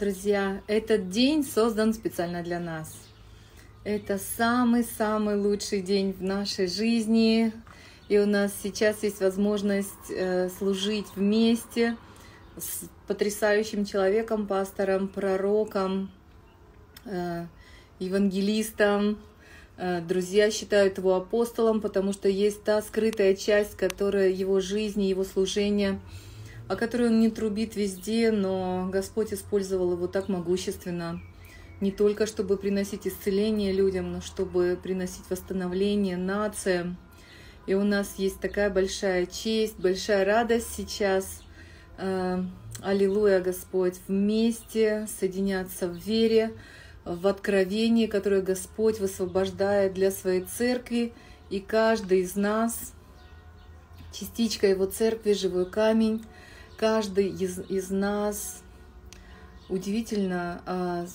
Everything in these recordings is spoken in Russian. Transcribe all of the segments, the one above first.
Друзья, этот день создан специально для нас. Это самый-самый лучший день в нашей жизни. И у нас сейчас есть возможность э, служить вместе с потрясающим человеком, пастором, пророком, э, евангелистом. Э, друзья считают его апостолом, потому что есть та скрытая часть, которая его жизни, его служения – о которой он не трубит везде, но Господь использовал его так могущественно, не только чтобы приносить исцеление людям, но чтобы приносить восстановление нациям. И у нас есть такая большая честь, большая радость сейчас. Э, аллилуйя, Господь, вместе соединяться в вере, в откровении, которое Господь высвобождает для своей церкви. И каждый из нас, частичка Его церкви, живой камень, каждый из, из нас удивительно а,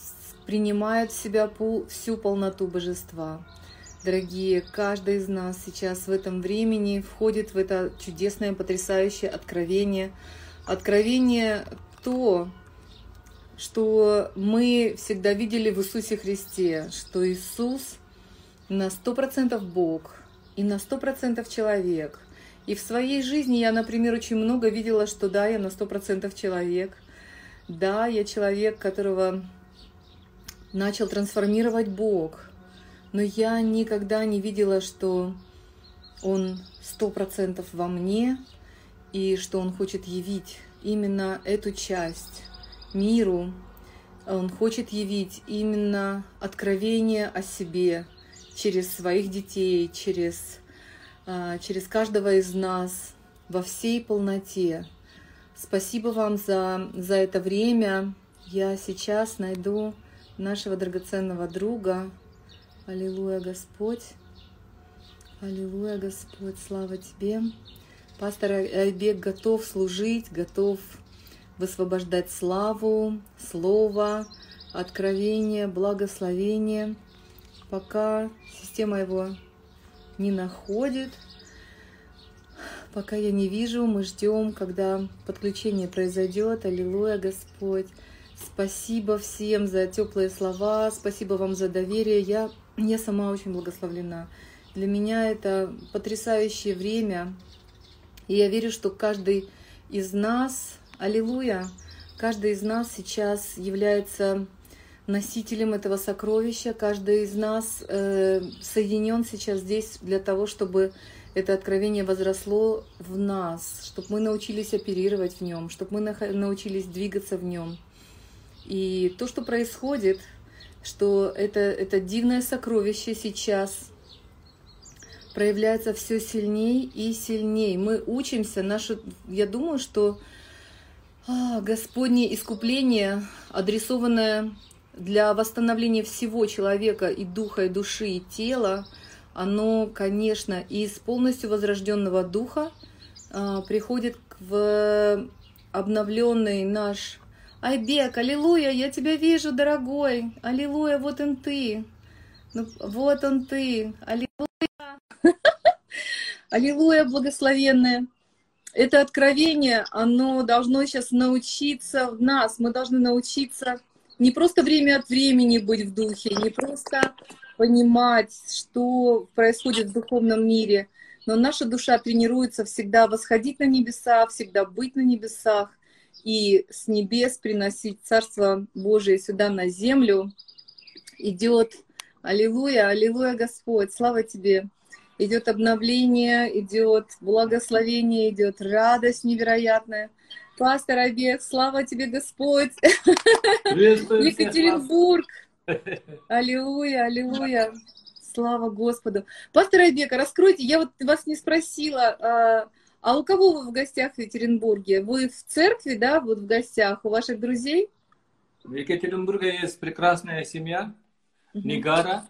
принимает в себя всю полноту божества. Дорогие, каждый из нас сейчас в этом времени входит в это чудесное, потрясающее откровение. Откровение то, что мы всегда видели в Иисусе Христе, что Иисус на сто процентов Бог и на сто процентов человек. И в своей жизни я, например, очень много видела, что да, я на сто процентов человек. Да, я человек, которого начал трансформировать Бог. Но я никогда не видела, что Он сто процентов во мне, и что Он хочет явить именно эту часть миру. Он хочет явить именно откровение о себе через своих детей, через через каждого из нас во всей полноте. Спасибо вам за, за это время. Я сейчас найду нашего драгоценного друга. Аллилуйя, Господь. Аллилуйя, Господь, слава Тебе. Пастор Айбек готов служить, готов высвобождать славу, слово, откровение, благословение, пока система его не находит. Пока я не вижу, мы ждем, когда подключение произойдет. Аллилуйя, Господь. Спасибо всем за теплые слова, спасибо вам за доверие. Я, я сама очень благословлена. Для меня это потрясающее время. И я верю, что каждый из нас, аллилуйя, каждый из нас сейчас является носителем этого сокровища. Каждый из нас э, соединен сейчас здесь для того, чтобы это откровение возросло в нас, чтобы мы научились оперировать в нем, чтобы мы научились двигаться в нем. И то, что происходит, что это, это дивное сокровище сейчас проявляется все сильнее и сильнее. Мы учимся, наше, я думаю, что а, Господнее искупление, адресованное для восстановления всего человека и духа, и души, и тела, оно, конечно, из полностью возрожденного духа э, приходит в обновленный наш Айбек, аллилуйя, я тебя вижу, дорогой, аллилуйя, вот он ты, ну, вот он ты, аллилуйя, аллилуйя, благословенная. Это откровение, оно должно сейчас научиться в нас, мы должны научиться не просто время от времени быть в духе, не просто понимать, что происходит в духовном мире, но наша душа тренируется всегда восходить на небеса, всегда быть на небесах и с небес приносить Царство Божие сюда на землю. Идет, аллилуйя, аллилуйя, Господь, слава Тебе. Идет обновление, идет благословение, идет радость невероятная. Пастор Обег, слава тебе, Господь. Екатеринбург. Аллилуйя, аллилуйя. Слава Господу. Пастор Айбека, раскройте, я вот вас не спросила, а, а у кого вы в гостях в Екатеринбурге? Вы в церкви, да, вот в гостях, у ваших друзей? В Екатеринбурге есть прекрасная семья, угу. Нигара.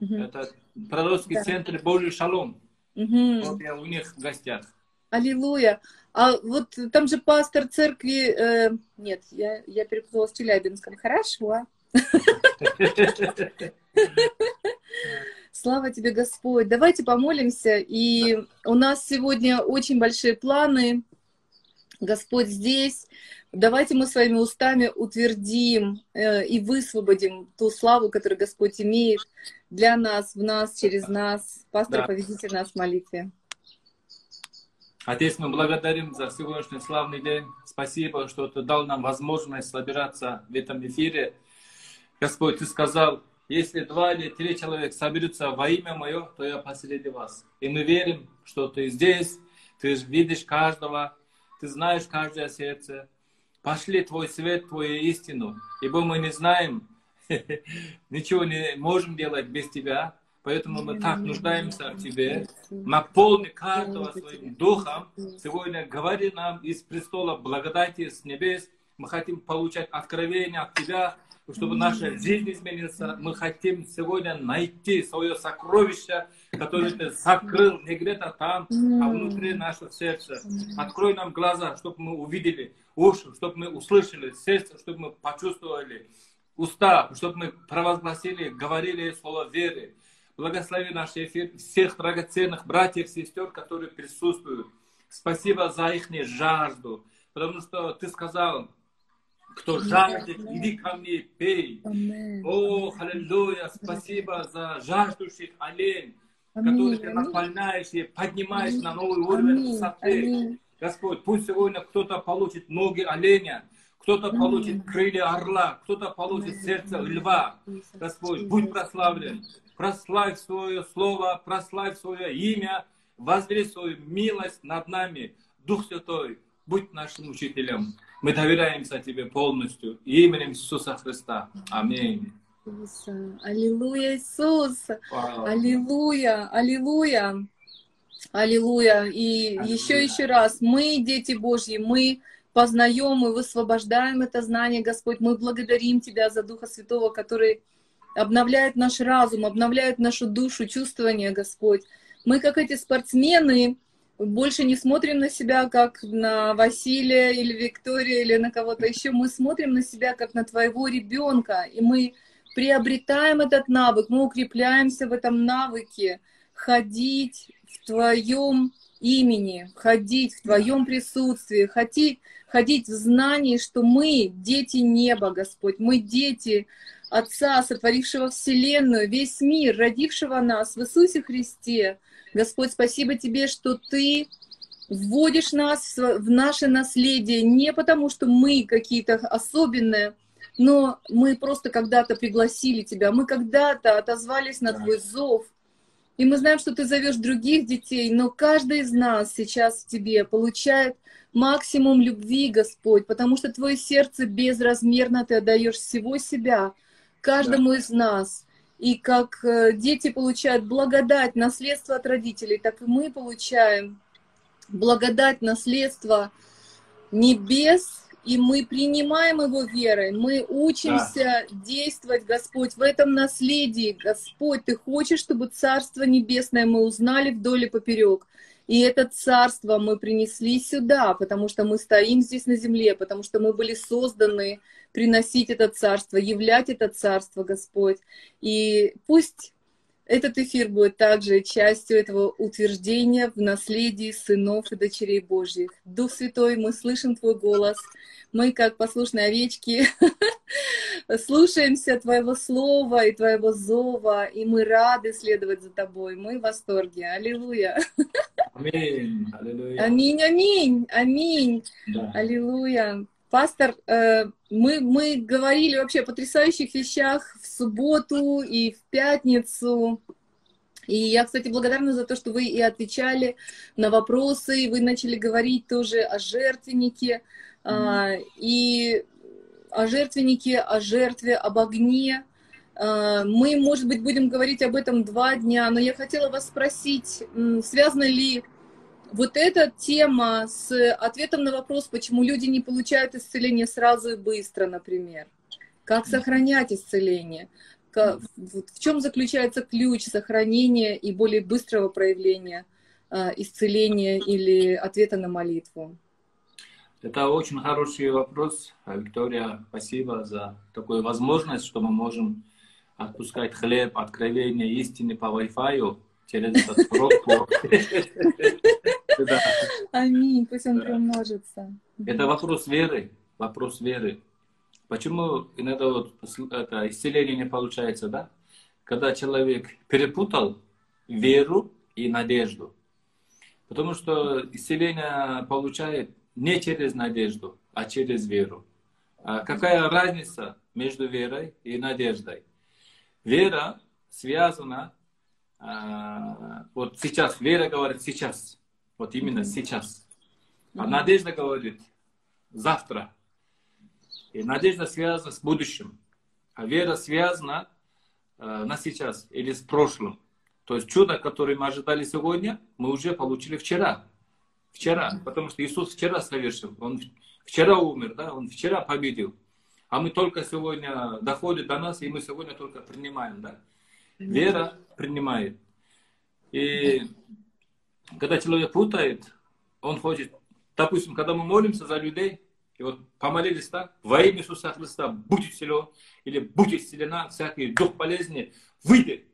Угу. Это пророческий да. центр Божий Шалом. Угу. Вот я у них в гостях. Аллилуйя. А вот там же пастор церкви... Э, нет, я, я перепутала с Челябинском. Хорошо. Слава тебе, Господь. Давайте помолимся. И у нас сегодня очень большие планы. Господь здесь. Давайте мы своими устами утвердим э, и высвободим ту славу, которую Господь имеет для нас, в нас, через нас. Пастор, да. поведите нас в молитве. Отец, мы благодарим за сегодняшний славный день. Спасибо, что Ты дал нам возможность собираться в этом эфире. Господь, Ты сказал, если два или три человека соберутся во имя Мое, то я посреди вас. И мы верим, что Ты здесь, Ты видишь каждого, ты знаешь каждое сердце. Пошли Твой свет, Твою истину, ибо мы не знаем, ничего не можем делать без Тебя. Поэтому мы так нуждаемся в Тебе. Наполни каждого своим духом. Сегодня говори нам из престола благодати с небес. Мы хотим получать откровение от Тебя, чтобы наша жизнь изменилась. Мы хотим сегодня найти свое сокровище, которое ты закрыл не где-то там, а внутри нашего сердца. Открой нам глаза, чтобы мы увидели, уши, чтобы мы услышали, сердце, чтобы мы почувствовали, уста, чтобы мы провозгласили, говорили слово веры. Благослови наш эфир, всех драгоценных братьев сестер, которые присутствуют. Спасибо за их жажду, потому что ты сказал, кто жаждет, иди ко мне, пей. О, аллилуйя, спасибо за жаждущих олень, который ты наполняешь и поднимаешь на новый уровень высоты. Господь, пусть сегодня кто-то получит ноги оленя, кто-то получит крылья орла, кто-то получит сердце льва. Господь, будь прославлен. Прославь свое слово, прославь свое имя, возри свою милость над нами. Дух Святой, будь нашим учителем. Мы доверяемся Тебе полностью. Именем Иисуса Христа. Аминь. Аллилуйя, Иисус! Вау. Аллилуйя! Аллилуйя! Аллилуйя! И Аллилуйя. еще еще раз, мы, дети Божьи, мы познаем и высвобождаем это знание, Господь. Мы благодарим Тебя за Духа Святого, который обновляет наш разум, обновляет нашу душу, чувствование, Господь. Мы, как эти спортсмены, больше не смотрим на себя как на Василия или Викторию или на кого-то еще. Мы смотрим на себя как на твоего ребенка, и мы приобретаем этот навык, мы укрепляемся в этом навыке ходить в твоем имени, ходить в твоем присутствии, ходить, ходить в знании, что мы дети неба, Господь, мы дети Отца, сотворившего Вселенную, весь мир, родившего нас в Иисусе Христе, Господь, спасибо Тебе, что Ты вводишь нас в наше наследие. Не потому, что мы какие-то особенные, но мы просто когда-то пригласили Тебя, мы когда-то отозвались на Твой зов, и мы знаем, что Ты зовешь других детей, но каждый из нас сейчас в Тебе получает максимум любви, Господь, потому что Твое сердце безразмерно, Ты отдаешь всего себя каждому да. из нас. И как э, дети получают благодать, наследство от родителей, так и мы получаем благодать, наследство небес, и мы принимаем его верой, мы учимся да. действовать, Господь, в этом наследии. Господь, Ты хочешь, чтобы Царство Небесное мы узнали вдоль и поперек. И это царство мы принесли сюда, потому что мы стоим здесь на земле, потому что мы были созданы приносить это царство, являть это царство, Господь. И пусть этот эфир будет также частью этого утверждения в наследии сынов и дочерей Божьих. Дух Святой, мы слышим Твой голос. Мы, как послушные овечки, слушаемся Твоего слова и Твоего зова, и мы рады следовать за Тобой. Мы в восторге. Аллилуйя. Аминь. Аллилуйя. Аминь, аминь, аминь. Да. Аллилуйя. Пастор, э, мы, мы говорили вообще о потрясающих вещах в субботу и в пятницу. И я, кстати, благодарна за то, что вы и отвечали на вопросы, и вы начали говорить тоже о жертвеннике, mm-hmm. и о жертвеннике, о жертве, об огне. А, мы, может быть, будем говорить об этом два дня, но я хотела вас спросить, связано ли вот эта тема с ответом на вопрос, почему люди не получают исцеление сразу и быстро, например. Как сохранять исцеление? В чем заключается ключ сохранения и более быстрого проявления а, исцеления или ответа на молитву? Это очень хороший вопрос, Виктория. Спасибо за такую возможность, что мы можем отпускать хлеб, откровения истины по Wi-Fi через этот пробку. Да. Аминь, пусть он да. приумножится. Это вопрос веры, вопрос веры. Почему иногда вот это исцеление не получается, да? Когда человек перепутал веру и надежду. Потому что исцеление получает не через надежду, а через веру. А какая разница между верой и надеждой? Вера связана, а, вот сейчас, вера говорит сейчас, вот именно сейчас. А надежда говорит завтра. И надежда связана с будущим. А вера связана э, на сейчас или с прошлым. То есть чудо, которое мы ожидали сегодня, мы уже получили вчера. Вчера. Потому что Иисус вчера совершил. Он вчера умер, да? Он вчера победил. А мы только сегодня доходит до нас, и мы сегодня только принимаем, да? Вера принимает. И когда человек путает, он хочет, допустим, когда мы молимся за людей, и вот помолились так, во имя Иисуса Христа, будь силен, или будь исцелена, всякий дух болезни, выйди.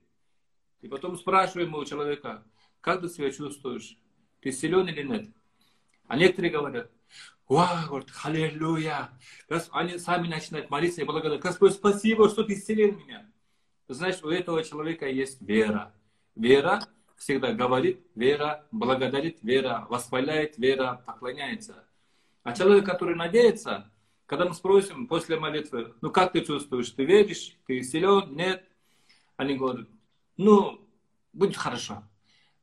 И потом спрашиваем у человека, как ты себя чувствуешь? Ты силен или нет? А некоторые говорят, вау, говорят, аллилуйя. Они сами начинают молиться и благодарить. Господь, спасибо, что ты исцелил меня. Значит, у этого человека есть вера. Вера всегда говорит, вера благодарит, вера восхваляет, вера поклоняется. А человек, который надеется, когда мы спросим после молитвы, ну как ты чувствуешь, ты веришь, ты силен, нет? Они говорят, ну, будет хорошо.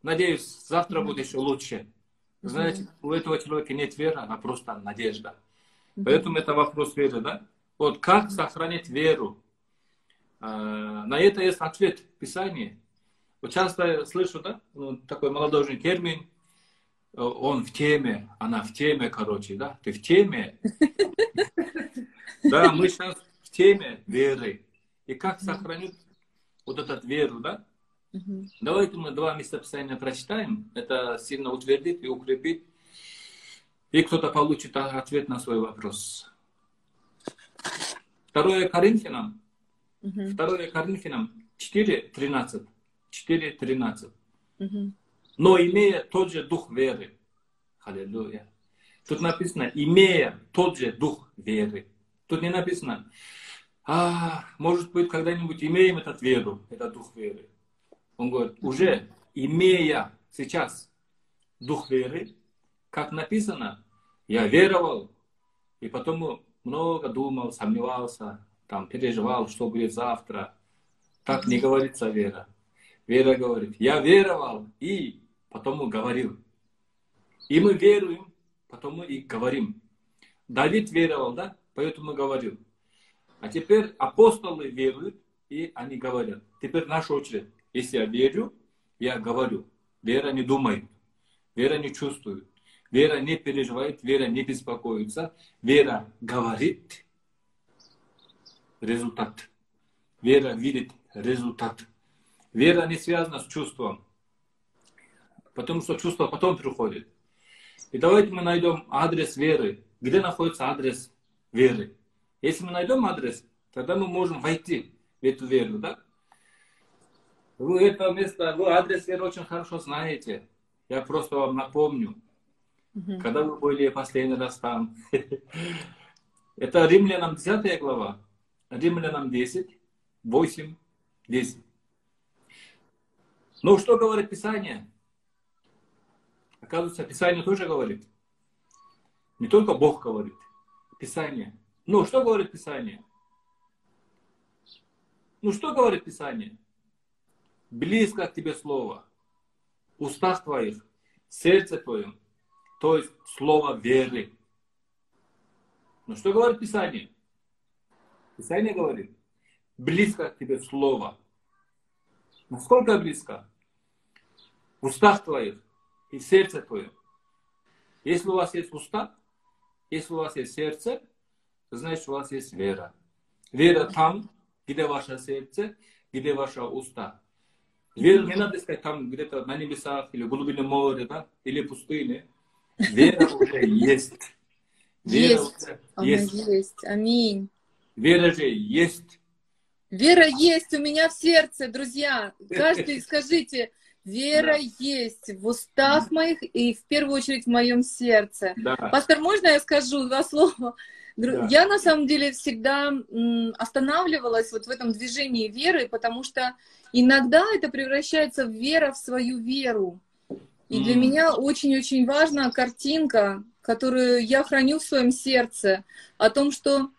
Надеюсь, завтра будет еще лучше. Знаете, у этого человека нет веры, а просто надежда. Поэтому это вопрос веры, да? Вот как сохранить веру? А, на это есть ответ в Писании. Вот часто я слышу, да, ну, такой молодежный термин, он в теме, она в теме, короче, да, ты в теме. Да, мы сейчас в теме веры. И как сохранить вот этот веру, да? Давайте мы два местописания прочитаем. Это сильно утвердит и укрепит. И кто-то получит ответ на свой вопрос. Второе Коринфянам. Второе Коринфянам 4.13. 4.13. Угу. Но имея тот же дух веры. Аллилуйя. Тут написано, имея тот же дух веры. Тут не написано, а, может быть, когда-нибудь имеем этот веру, этот дух веры. Он говорит, уже имея сейчас дух веры, как написано, я веровал, и потом много думал, сомневался, там, переживал, что будет завтра. Так не говорится вера. Вера говорит, я веровал и потом говорил. И мы веруем, потом мы и говорим. Давид веровал, да? Поэтому говорил. А теперь апостолы веруют, и они говорят. Теперь наша очередь. Если я верю, я говорю. Вера не думает. Вера не чувствует. Вера не переживает, вера не беспокоится. Вера говорит. Результат. Вера видит результат. Вера не связана с чувством. Потому что чувство потом приходит. И давайте мы найдем адрес веры. Где находится адрес веры? Если мы найдем адрес, тогда мы можем войти в эту веру, да? Вы это место, вы адрес веры очень хорошо знаете. Я просто вам напомню. Угу. Когда вы были последний раз там. Это Римлянам 10 глава. Римлянам 10, 8, 10. Ну, что говорит Писание? Оказывается, Писание тоже говорит. Не только Бог говорит. Писание. Ну, что говорит Писание? Ну, что говорит Писание? Близко к тебе Слово. Устах твоих, сердце твоем. То есть Слово веры. Ну, что говорит Писание? Писание говорит, близко к тебе Слово. Насколько близко? Устах твоих и сердце твоем. Если у вас есть уста, если у вас есть сердце, значит, у вас есть вера. Вера там, где ваше сердце, где ваши уста. Вера не надо искать там где-то на небесах, или в глубине моря, да, или пустыне. Вера уже есть. Вера есть. Уже есть. есть. Аминь. Вера же есть. Вера есть у меня в сердце, друзья. Каждый, скажите, Вера да. есть в устах моих и в первую очередь в моем сердце. Да. Пастор, можно я скажу два слова? Да. Я на самом деле всегда останавливалась вот в этом движении веры, потому что иногда это превращается в вера в свою веру. И mm. для меня очень-очень важна картинка, которую я храню в своем сердце, о том, что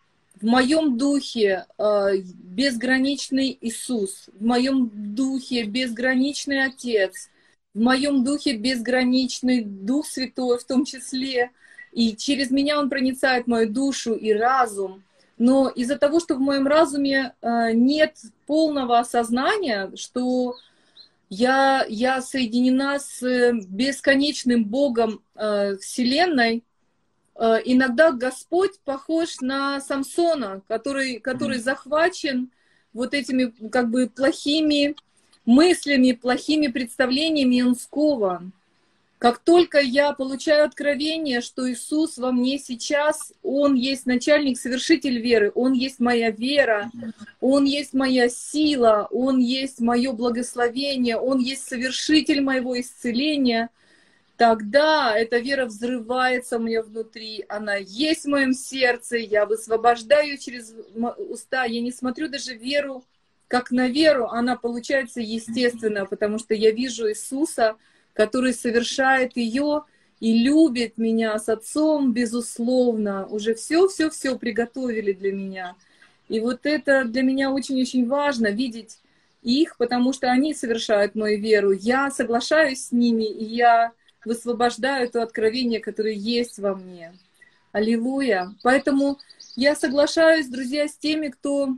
в моем духе э, безграничный Иисус, в моем духе безграничный Отец, в моем духе безграничный Дух Святой в том числе, и через меня Он проницает мою душу и разум. Но из-за того, что в моем разуме э, нет полного осознания, что я, я соединена с бесконечным Богом э, Вселенной, иногда Господь похож на Самсона, который, который захвачен вот этими как бы плохими мыслями, плохими представлениями, скован. Как только я получаю откровение, что Иисус во мне сейчас, Он есть начальник, совершитель веры, Он есть моя вера, Он есть моя сила, Он есть мое благословение, Он есть совершитель моего исцеления – тогда эта вера взрывается у меня внутри, она есть в моем сердце, я высвобождаю через уста, я не смотрю даже веру как на веру, она получается естественно, потому что я вижу Иисуса, который совершает ее и любит меня с Отцом, безусловно, уже все-все-все приготовили для меня. И вот это для меня очень-очень важно, видеть их, потому что они совершают мою веру. Я соглашаюсь с ними, и я высвобождаю то откровение, которое есть во мне. Аллилуйя. Поэтому я соглашаюсь, друзья, с теми, кто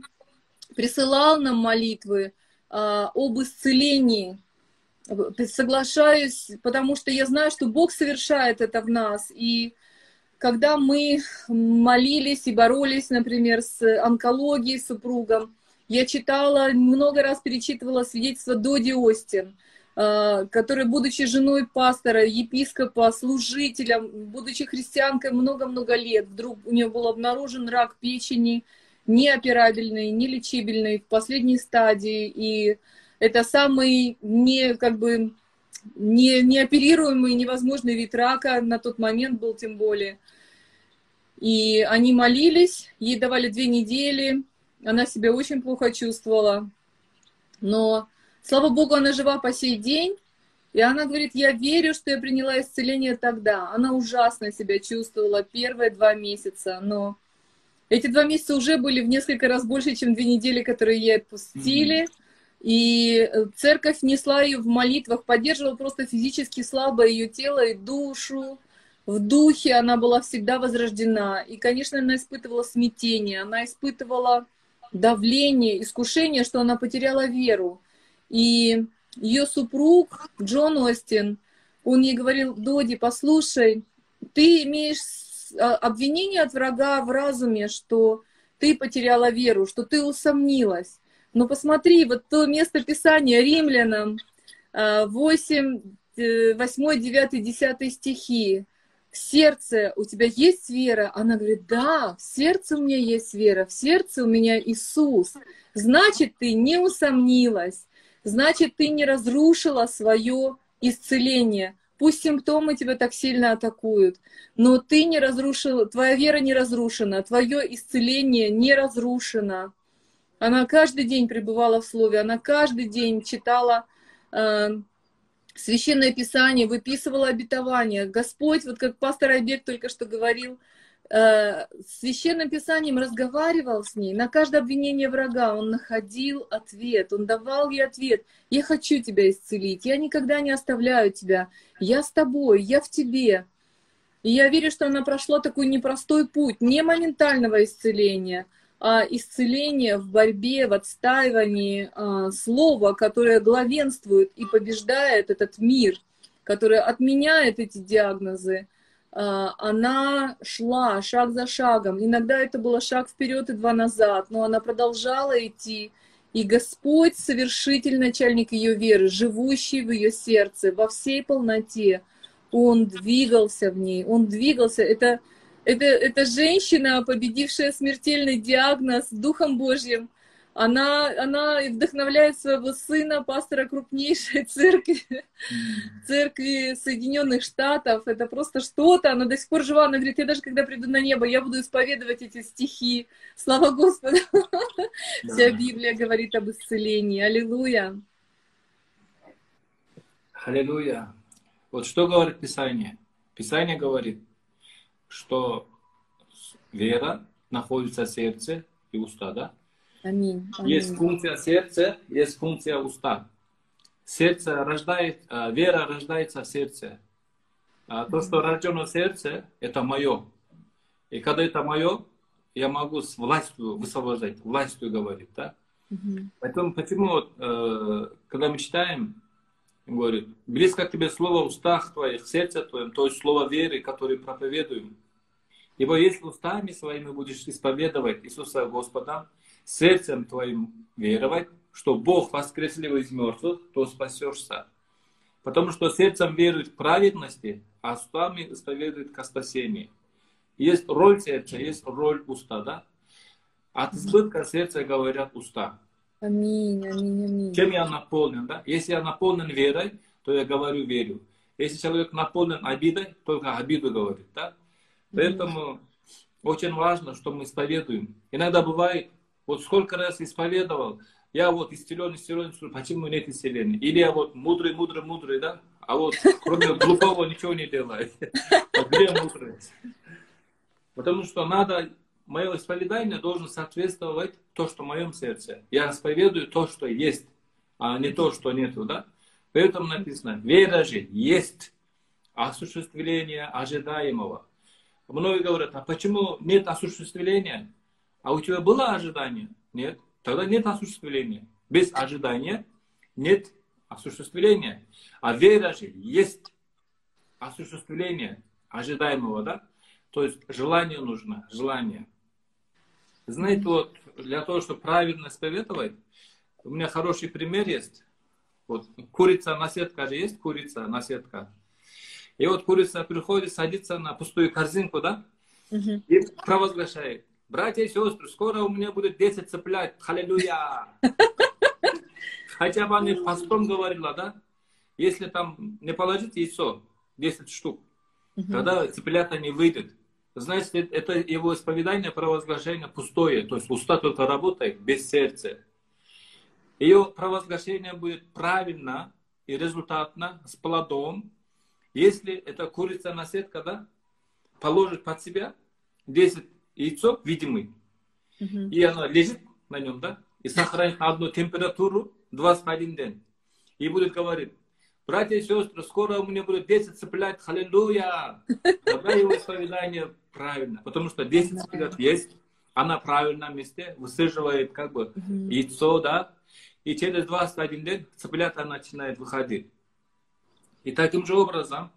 присылал нам молитвы а, об исцелении. Соглашаюсь, потому что я знаю, что Бог совершает это в нас. И когда мы молились и боролись, например, с онкологией супругом, я читала, много раз перечитывала свидетельство Доди Остин – которая, будучи женой пастора, епископа, служителем, будучи христианкой много-много лет, вдруг у нее был обнаружен рак печени, неоперабельный, нелечибельный, в последней стадии, и это самый не, как бы, не, неоперируемый, невозможный вид рака на тот момент был тем более. И они молились, ей давали две недели, она себя очень плохо чувствовала, но Слава Богу, она жива по сей день. И она говорит, я верю, что я приняла исцеление тогда. Она ужасно себя чувствовала первые два месяца, но эти два месяца уже были в несколько раз больше, чем две недели, которые ей отпустили. Mm-hmm. И церковь несла ее в молитвах, поддерживала просто физически слабо ее тело и душу. В духе она была всегда возрождена. И, конечно, она испытывала смятение, она испытывала давление, искушение, что она потеряла веру. И ее супруг Джон Остин, он ей говорил, Доди, послушай, ты имеешь а, обвинение от врага в разуме, что ты потеряла веру, что ты усомнилась. Но посмотри, вот то место Писания римлянам 8, 8, 9, 10 стихи. В сердце у тебя есть вера? Она говорит, да, в сердце у меня есть вера, в сердце у меня Иисус. Значит, ты не усомнилась значит, ты не разрушила свое исцеление. Пусть симптомы тебя так сильно атакуют, но ты не разрушила, твоя вера не разрушена, твое исцеление не разрушено. Она каждый день пребывала в Слове, она каждый день читала э, Священное Писание, выписывала обетования. Господь, вот как пастор Айбек только что говорил, Э, священным писанием разговаривал с ней, на каждое обвинение врага он находил ответ, он давал ей ответ. Я хочу тебя исцелить, я никогда не оставляю тебя, я с тобой, я в тебе. И я верю, что она прошла такой непростой путь, не моментального исцеления, а исцеления в борьбе, в отстаивании а, слова, которое главенствует и побеждает этот мир, которое отменяет эти диагнозы, она шла шаг за шагом. Иногда это было шаг вперед и два назад, но она продолжала идти. И Господь, совершитель, начальник ее веры, живущий в ее сердце, во всей полноте, Он двигался в ней, Он двигался. Это, это, это женщина, победившая смертельный диагноз Духом Божьим, она, она вдохновляет своего сына, пастора крупнейшей церкви, церкви Соединенных Штатов. Это просто что-то. Она до сих пор жива. Она говорит, я даже когда приду на небо, я буду исповедовать эти стихи. Слава Господу. Да. Вся Библия говорит об исцелении. Аллилуйя. Аллилуйя. Вот что говорит Писание? Писание говорит, что вера находится в сердце и уста, да? Аминь. Аминь. Есть функция сердца, есть функция уста. Сердце рождает, а, вера рождается в сердце. А то, что рождено в сердце, это мое. И когда это мое, я могу с властью высвобождать, властью говорить, да? Угу. Поэтому почему, э, когда мы читаем, говорит, близко к тебе слово в устах твоих, в сердце твоем, то есть слово веры, которое проповедуем. Ибо если устами своими будешь исповедовать Иисуса Господа, сердцем твоим веровать, что Бог воскрес его из мертвых, то спасешься. Потому что сердцем верует в праведности, а устами исповедует ко спасению. Есть роль сердца, есть роль уста, да? От избытка сердца говорят уста. Аминь, аминь, аминь. Чем я наполнен, да? Если я наполнен верой, то я говорю верю. Если человек наполнен обидой, только обиду говорит, да? Поэтому очень важно, что мы исповедуем. Иногда бывает, вот сколько раз исповедовал, я вот исцелен, исцелен, исцелен, почему нет исцеления? Или я вот мудрый, мудрый, мудрый, да? А вот кроме глупого ничего не делает. А где мудрость? Потому что надо, мое исповедание должно соответствовать то, что в моем сердце. Я исповедую то, что есть, а не то, что нету, да? Поэтому написано, вера же есть осуществление ожидаемого. Многие говорят, а почему нет осуществления? А у тебя было ожидание? Нет. Тогда нет осуществления. Без ожидания нет осуществления. А вера же есть осуществление ожидаемого, да? То есть желание нужно, желание. Знаете, вот для того, чтобы правильно исповедовать, у меня хороший пример есть. Вот курица на сетка же есть курица на сетка. И вот курица приходит, садится на пустую корзинку, да? Угу. И провозглашает. Братья и сестры, скоро у меня будет 10 цыплят. Халилюя! Хотя бы они постом говорила, да? Если там не положить яйцо, 10 штук, угу. тогда цыплята не выйдет. Значит, это его исповедание, провозглашение пустое. То есть уста только работает без сердца. Ее провозглашение будет правильно и результатно, с плодом, если эта курица на сетка, да, положит под себя 10 яйцо видимый, угу. и она лежит на нем, да, и сохранит одну температуру 21 день. И будет говорить, братья и сестры, скоро у меня будет 10 цыплят, халилуя. Тогда его исповедание правильно, потому что 10 цыплят есть, она в правильном месте высаживает как бы яйцо, да, и через 21 день цыплята начинает выходить. И таким же образом,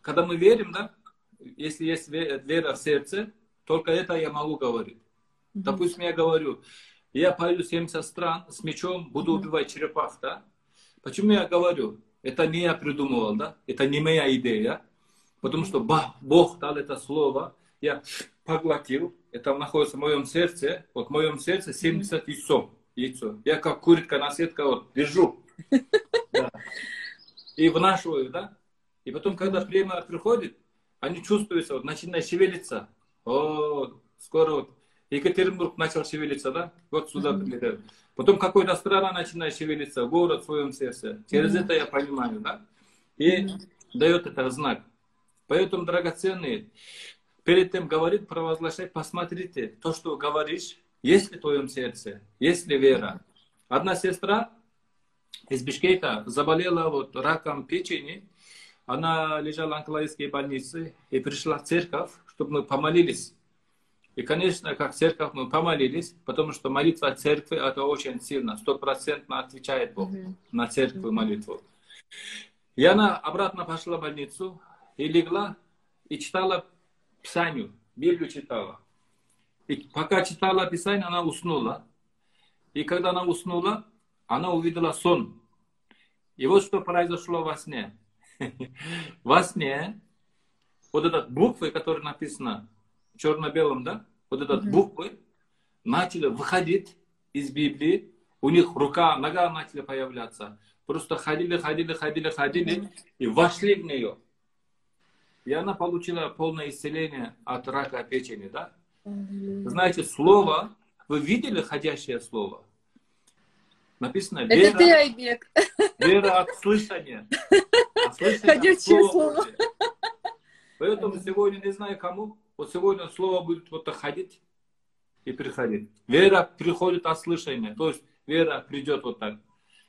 когда мы верим, да, если есть вера в сердце, только это я могу говорить. Mm-hmm. Допустим, я говорю, я пойду 70 стран с мечом, буду mm-hmm. убивать черепах, да? Почему я говорю? Это не я придумывал, да? Это не моя идея. Потому что Бог дал это слово, я поглотил, это находится в моем сердце, вот в моем сердце 70 яйцо. яйцо. Я как куритка на сетка вот держу. Да. И вынашиваю, да? И потом, когда племя приходит, они чувствуются, вот начинают шевелиться. О, скоро вот Екатеринбург начал шевелиться, да? Вот сюда mm-hmm. прилетают. Потом какой-то страна начинает шевелиться, город в своем сердце. Через mm-hmm. это я понимаю, да? И mm-hmm. дает это знак. Поэтому, драгоценные, перед тем говорит, провозглашать, посмотрите, то, что говоришь, есть ли в твоем сердце, есть ли вера. Одна сестра из Бишкека заболела вот раком печени, она лежала в онкологической больнице и пришла в церковь, чтобы мы помолились. И, конечно, как церковь мы помолились, потому что молитва церкви это очень сильно, стопроцентно отвечает Бог mm-hmm. на церковь mm-hmm. молитву. И она обратно пошла в больницу и легла и читала Писание, Библию читала. И пока читала Писание, она уснула. И когда она уснула, она увидела сон. И вот что произошло во сне. Во сне вот этот буквы, которые написано черно-белым, да, вот этот mm-hmm. буквы начали выходить из Библии, у них рука, нога начали появляться. Просто ходили, ходили, ходили, ходили и вошли в нее. И она получила полное исцеление от рака печени, да? Знаете, слово, вы видели ходящее слово? Написано вера, Это ты, Айбек. Вера от слышания. От слышания Ходячее слово. Поэтому сегодня, не знаю кому, вот сегодня слово будет вот так ходить и приходить. Вера приходит от слышания. То есть вера придет вот так.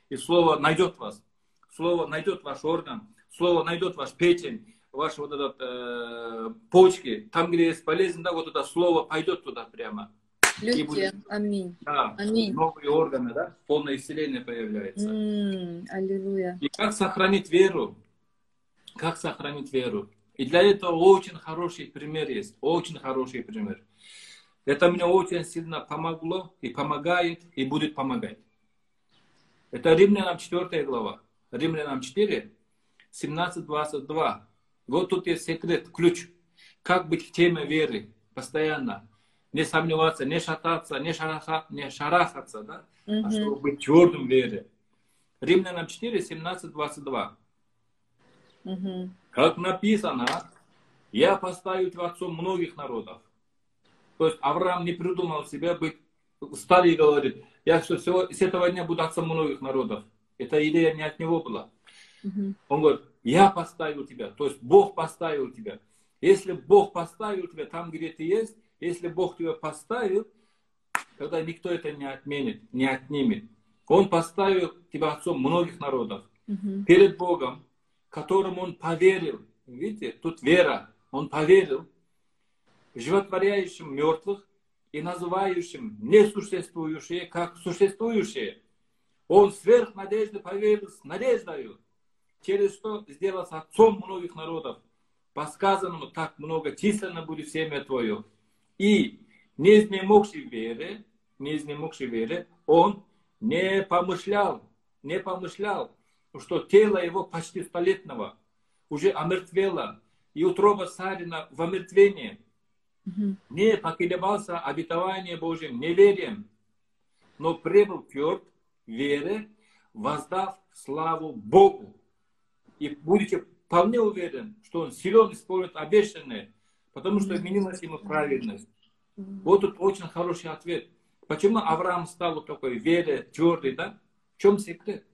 И слово найдет вас. Слово найдет ваш орган. Слово найдет ваш печень, ваши вот этот, э, почки. Там, где есть болезнь, да, вот это слово пойдет туда прямо. Легкие. Будет, Аминь. Да, Аминь. Новые органы, да, полное исцеление появляется. М-м, аллилуйя. И как сохранить веру? Как сохранить веру? И для этого очень хороший пример есть. Очень хороший пример. Это мне очень сильно помогло и помогает, и будет помогать. Это Римлянам 4 глава. Римлянам 4, 17-22. Вот тут есть секрет, ключ. Как быть в теме веры постоянно. Не сомневаться, не шататься, не, шараха, не шарахаться, да? Mm-hmm. а чтобы быть твердым в вере. Римлянам 4, 17, 22. Как написано, я поставил тебя отцом многих народов. То есть Авраам не придумал себя быть, встал и говорит, я что, с этого дня буду отцом многих народов. Эта идея не от него была. Mm-hmm. Он говорит, я поставил тебя, то есть Бог поставил тебя. Если Бог поставил тебя там, где ты есть, если Бог тебя поставил, тогда никто это не отменит, не отнимет. Он поставил тебя отцом многих народов. Угу. Перед Богом, которому он поверил. Видите, тут вера. Он поверил животворяющим мертвых и называющим несуществующие как существующие. Он сверх надежды поверил с надеждой, через что сделался отцом многих народов. По сказанному так много численно будет семя твое. И не изнемогший вере, не вере, он не помышлял, не помышлял, что тело его почти столетнего уже омертвело, и утроба Сарина в омертвении. Mm-hmm. Не поколебался обетование Божьим неверием, но пребыл тверд вере, воздав славу Богу. И будете вполне уверен, что он силен исполнит обещанное, Потому что изменилась ему праведность. Вот тут очень хороший ответ. Почему Авраам стал вот такой вере, твердый, да? В чем секрет?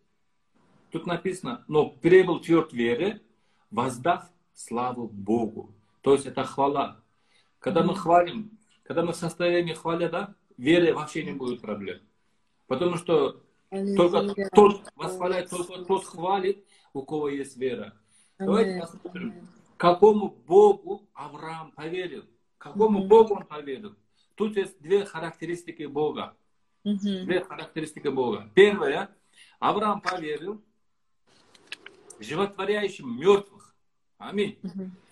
Тут написано, но прибыл тверд вере, воздав славу Богу. То есть это хвала. Когда мы хвалим, когда мы в состоянии хваля, да, веры вообще не будет проблем. Потому что только тот восхваляет, только тот хвалит, у кого есть вера. Давайте посмотрим какому Богу Авраам поверил. Какому Богу он поверил. Тут есть две характеристики Бога. Две характеристики Бога. Первое, Авраам поверил животворяющим мертвых. Аминь.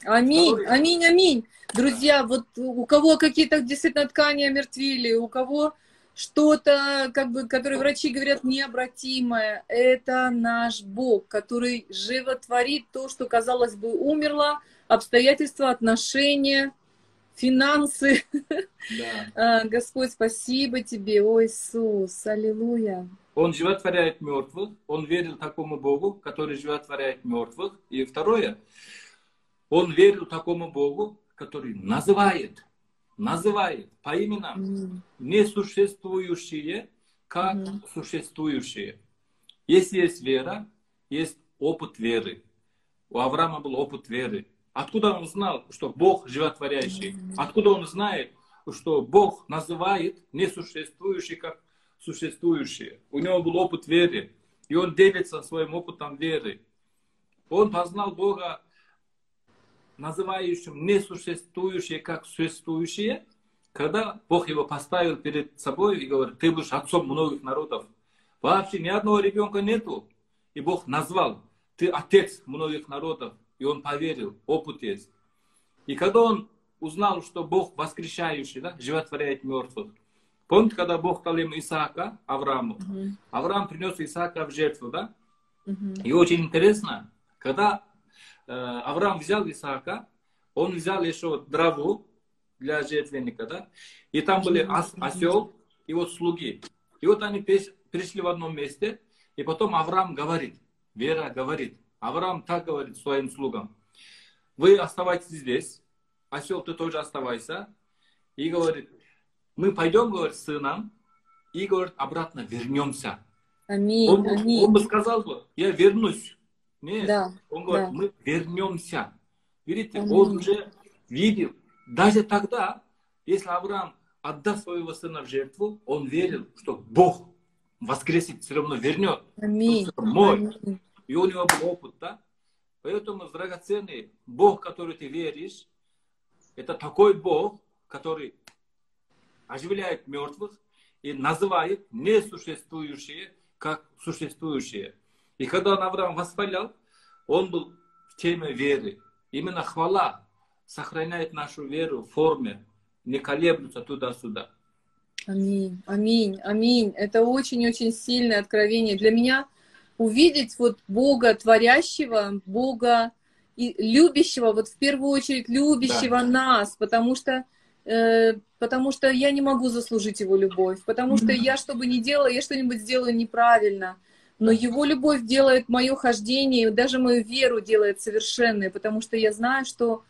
Аминь, Второе. аминь, аминь. Друзья, вот у кого какие-то действительно ткани омертвили, у кого что-то, как бы, которые врачи говорят, необратимое. Это наш Бог, который животворит то, что, казалось бы, умерло, обстоятельства, отношения, финансы. Да. А, Господь, спасибо тебе, о Иисус, аллилуйя. Он животворяет мертвых, он верил такому Богу, который животворяет мертвых. И второе, он верил такому Богу, который называет называет по именам mm. несуществующие как mm. существующие. Если есть вера, есть опыт веры. У Авраама был опыт веры. Откуда он знал, что Бог животворящий? Откуда он знает, что Бог называет несуществующие как существующие? У него был опыт веры. И он делится своим опытом веры. Он познал Бога называющим несуществующее как существующее, когда Бог его поставил перед собой и говорит, ты будешь отцом многих народов. Вообще ни одного ребенка нету. И Бог назвал, ты отец многих народов. И он поверил, опыт есть. И когда он узнал, что Бог воскрешающий, да, животворяет мертвых, Помните, когда Бог дал им Исаака, Аврааму? Uh-huh. Авраам принес Исаака в жертву, да? Uh-huh. И очень интересно, когда Э, Авраам взял Исаака, он взял еще дрову для жертвенника, да, и там были ос, осел и вот слуги. И вот они пришли в одном месте, и потом Авраам говорит, Вера говорит, Авраам так говорит своим слугам, вы оставайтесь здесь, осел ты тоже оставайся. И говорит, мы пойдем, говорит, с сыном, и говорит, обратно вернемся. Аминь, он, аминь. он бы сказал бы, я вернусь. Нет, Да, он говорит, да. мы вернемся. Видите, Аминь. он уже видел. Даже тогда, если Авраам отдаст своего сына в жертву, он верил, что Бог воскресит, все равно вернет. Аминь. Мой. Аминь. И у него был опыт, да? Поэтому, драгоценный, Бог, который ты веришь, это такой Бог, который оживляет мертвых и называет несуществующие как существующие. И когда он Авраам восхвалял, он был в теме веры. Именно хвала сохраняет нашу веру в форме, не колеблется туда-сюда. Аминь, аминь, аминь. Это очень-очень сильное откровение. Для меня увидеть вот Бога творящего, Бога и любящего, вот в первую очередь любящего нас, потому что э, потому что я не могу заслужить его любовь, потому что я что бы ни делала, я что-нибудь сделаю неправильно. Но его любовь делает мое хождение, даже мою веру делает совершенной, потому что я знаю, что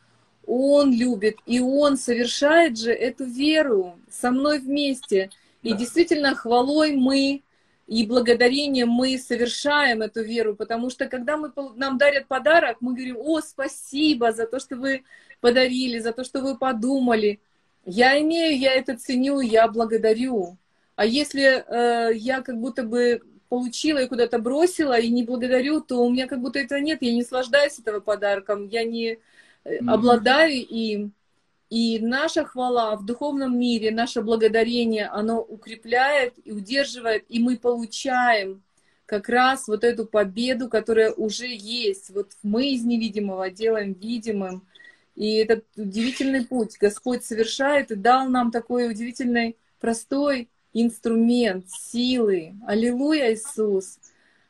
он любит, и он совершает же эту веру со мной вместе. И действительно, хвалой мы и благодарением мы совершаем эту веру, потому что когда мы, нам дарят подарок, мы говорим, о, спасибо за то, что вы подарили, за то, что вы подумали. Я имею, я это ценю, я благодарю. А если э, я как будто бы получила и куда-то бросила и не благодарю, то у меня как будто этого нет, я не наслаждаюсь этого подарком, я не Мгм. обладаю им. И наша хвала в духовном мире, наше благодарение, оно укрепляет и удерживает, и мы получаем как раз вот эту победу, которая уже есть. Вот мы из невидимого делаем видимым. И этот удивительный путь Господь совершает и дал нам такой удивительный, простой инструмент силы. Аллилуйя, Иисус!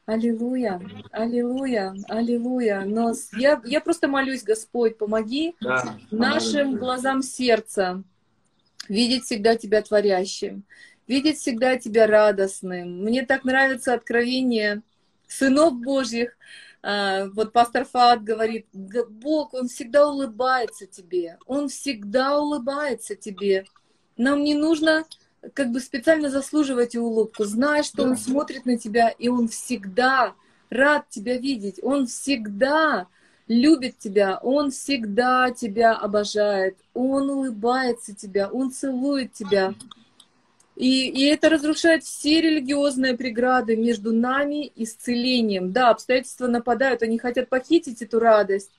Аллилуйя, аллилуйя, аллилуйя. Но я, я просто молюсь, Господь, помоги Да. нашим глазам сердца видеть всегда Тебя творящим, видеть всегда Тебя радостным. Мне так нравится откровение сынов Божьих. А, Вот пастор Фаат говорит, «Г- Бог, Он всегда улыбается тебе, Он всегда улыбается тебе. Нам не нужно как бы специально заслуживать улыбку. Знай, что Он Да. смотрит на тебя, и Он всегда рад тебя видеть. Он всегда любит тебя, Он всегда тебя обожает, Он улыбается тебя, Он целует тебя. И, и это разрушает все религиозные преграды между нами и исцелением. Да, обстоятельства нападают, они хотят похитить эту радость,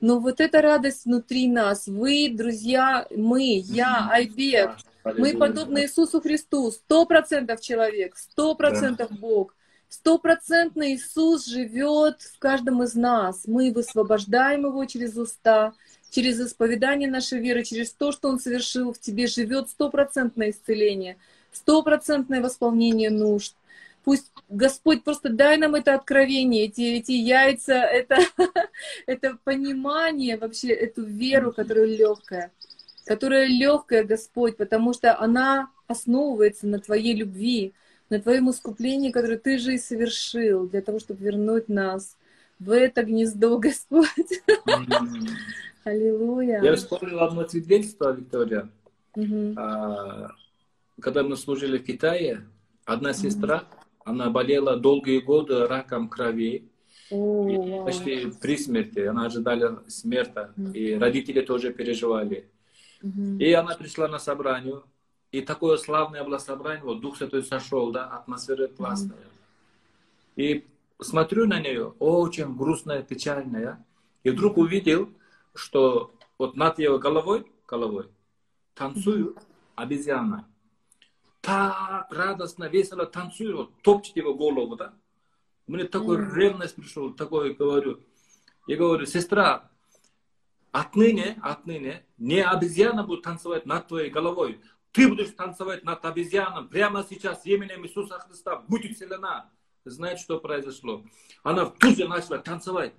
но вот эта радость внутри нас, вы, друзья, мы, я, Айбек, мы подобны Иисусу Христу, сто процентов человек, сто процентов Бог. Стопроцентно Иисус живет в каждом из нас. Мы высвобождаем Его через уста, через исповедание нашей веры, через то, что Он совершил в тебе, живет стопроцентное исцеление, стопроцентное восполнение нужд. Пусть Господь просто дай нам это откровение, эти, эти яйца, это, это понимание, вообще эту веру, которая легкая которая легкая, Господь, потому что она основывается на Твоей любви, на Твоем искуплении, которое Ты же и совершил для того, чтобы вернуть нас в это гнездо, Господь. Аллилуйя. Я вспомнил одно свидетельство, Виктория. А, Когда мы служили в Китае, одна сестра, она болела долгие годы раком крови. О, И вау. почти при смерти. Она ожидала смерти. Мгм. И родители тоже переживали. Мгм. И она пришла на собрание. И такое славное было собрание. Вот Дух Святой сошел, да, атмосфера классная. И смотрю на нее, очень грустная, печальная. И вдруг увидел, что вот над ее головой, головой танцуют обезьяна. Так радостно, весело танцует, вот, топчет его голову, да? Мне такой Мгм. ревность пришел, такой говорю. Я говорю, сестра, отныне, отныне не обезьяна будет танцевать над твоей головой. Ты будешь танцевать над обезьяном прямо сейчас именем Иисуса Христа. Будь исцелена. Знаете, что произошло? Она тут же начала танцевать.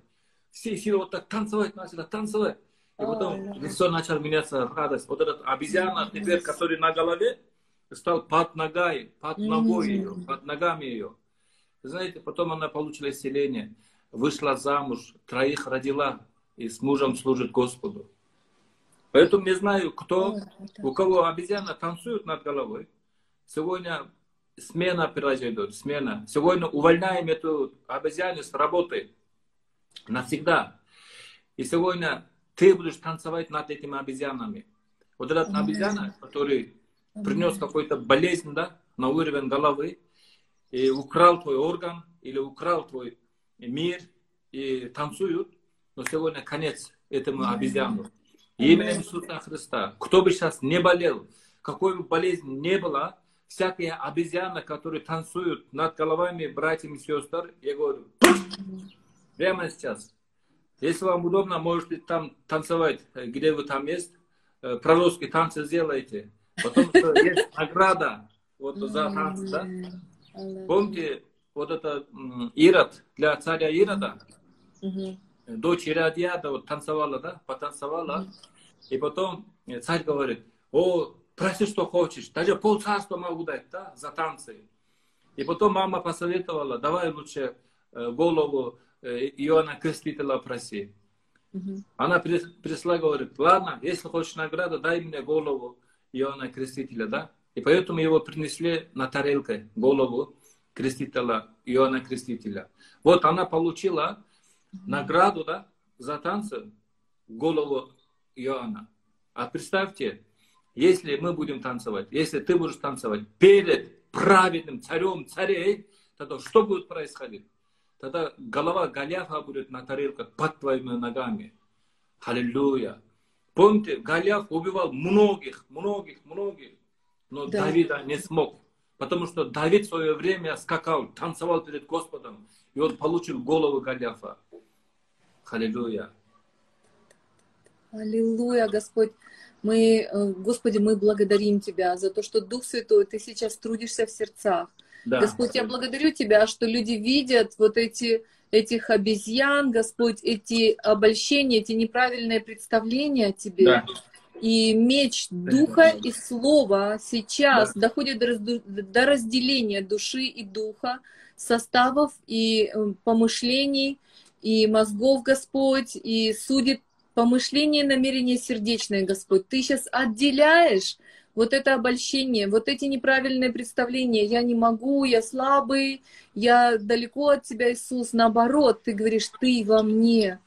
Все силы вот так танцевать начала, танцевать. И потом лицо начало меняться, радость. Вот этот обезьяна теперь, который на голове, стал под ногой, под ногой ее, под ногами ее. Знаете, потом она получила исцеление, вышла замуж, троих родила и с мужем служит Господу. Поэтому не знаю, кто, у кого обезьяна танцует над головой. Сегодня смена произойдет, смена. Сегодня увольняем эту обезьяну с работы навсегда. И сегодня ты будешь танцевать над этими обезьянами. Вот этот обезьяна, который принес какой-то болезнь да, на уровень головы, и украл твой орган, или украл твой мир, и танцуют, но сегодня конец этому обезьяну. Именем Иисуса Христа. Кто бы сейчас не болел, какой бы болезнь не была, всякие обезьяны, которые танцуют над головами братьев и сестер, я говорю, прямо сейчас. Если вам удобно, можете там танцевать, где вы там есть. Э, пророческие танцы сделайте. Потому что есть награда вот за танцы, да? Помните, вот это Ирод, для царя Ирода, дочь Иродиада вот танцевала, да, потанцевала, и потом царь говорит, о, проси, что хочешь, даже пол царства могу дать, да, за танцы. И потом мама посоветовала, давай лучше э, голову э, Иоанна Крестителя проси. Она пришла говорит, ладно, если хочешь награду, дай мне голову Иоанна Крестителя, да. И поэтому его принесли на тарелке, голову Крестителя, Иоанна Крестителя. Вот она получила награду, да, за танцы, голову Иоанна. А представьте, если мы будем танцевать, если ты будешь танцевать перед праведным царем царей, тогда что будет происходить? Тогда голова Голиафа будет на тарелках под твоими ногами. Аллилуйя. Помните, Голиаф убивал многих, многих, многих, но да. Давида не смог. Потому что Давид в свое время скакал, танцевал перед Господом, и он получил голову Голиафа. Аллилуйя. Аллилуйя, Господь. Мы, э, Господи, мы благодарим Тебя за то, что Дух Святой, Ты сейчас трудишься в сердцах. Да. Господь, я благодарю Тебя, что люди видят вот эти, этих обезьян, Господь, эти обольщения, эти неправильные представления о Тебе. Да. И меч Духа и Слова сейчас да. доходит до, до разделения души и духа, составов и э, помышлений, и мозгов, Господь, и судит помышление, намерение сердечное, Господь. Ты сейчас отделяешь вот это обольщение, вот эти неправильные представления. Я не могу, я слабый, я далеко от тебя, Иисус. Наоборот, ты говоришь, ты во мне.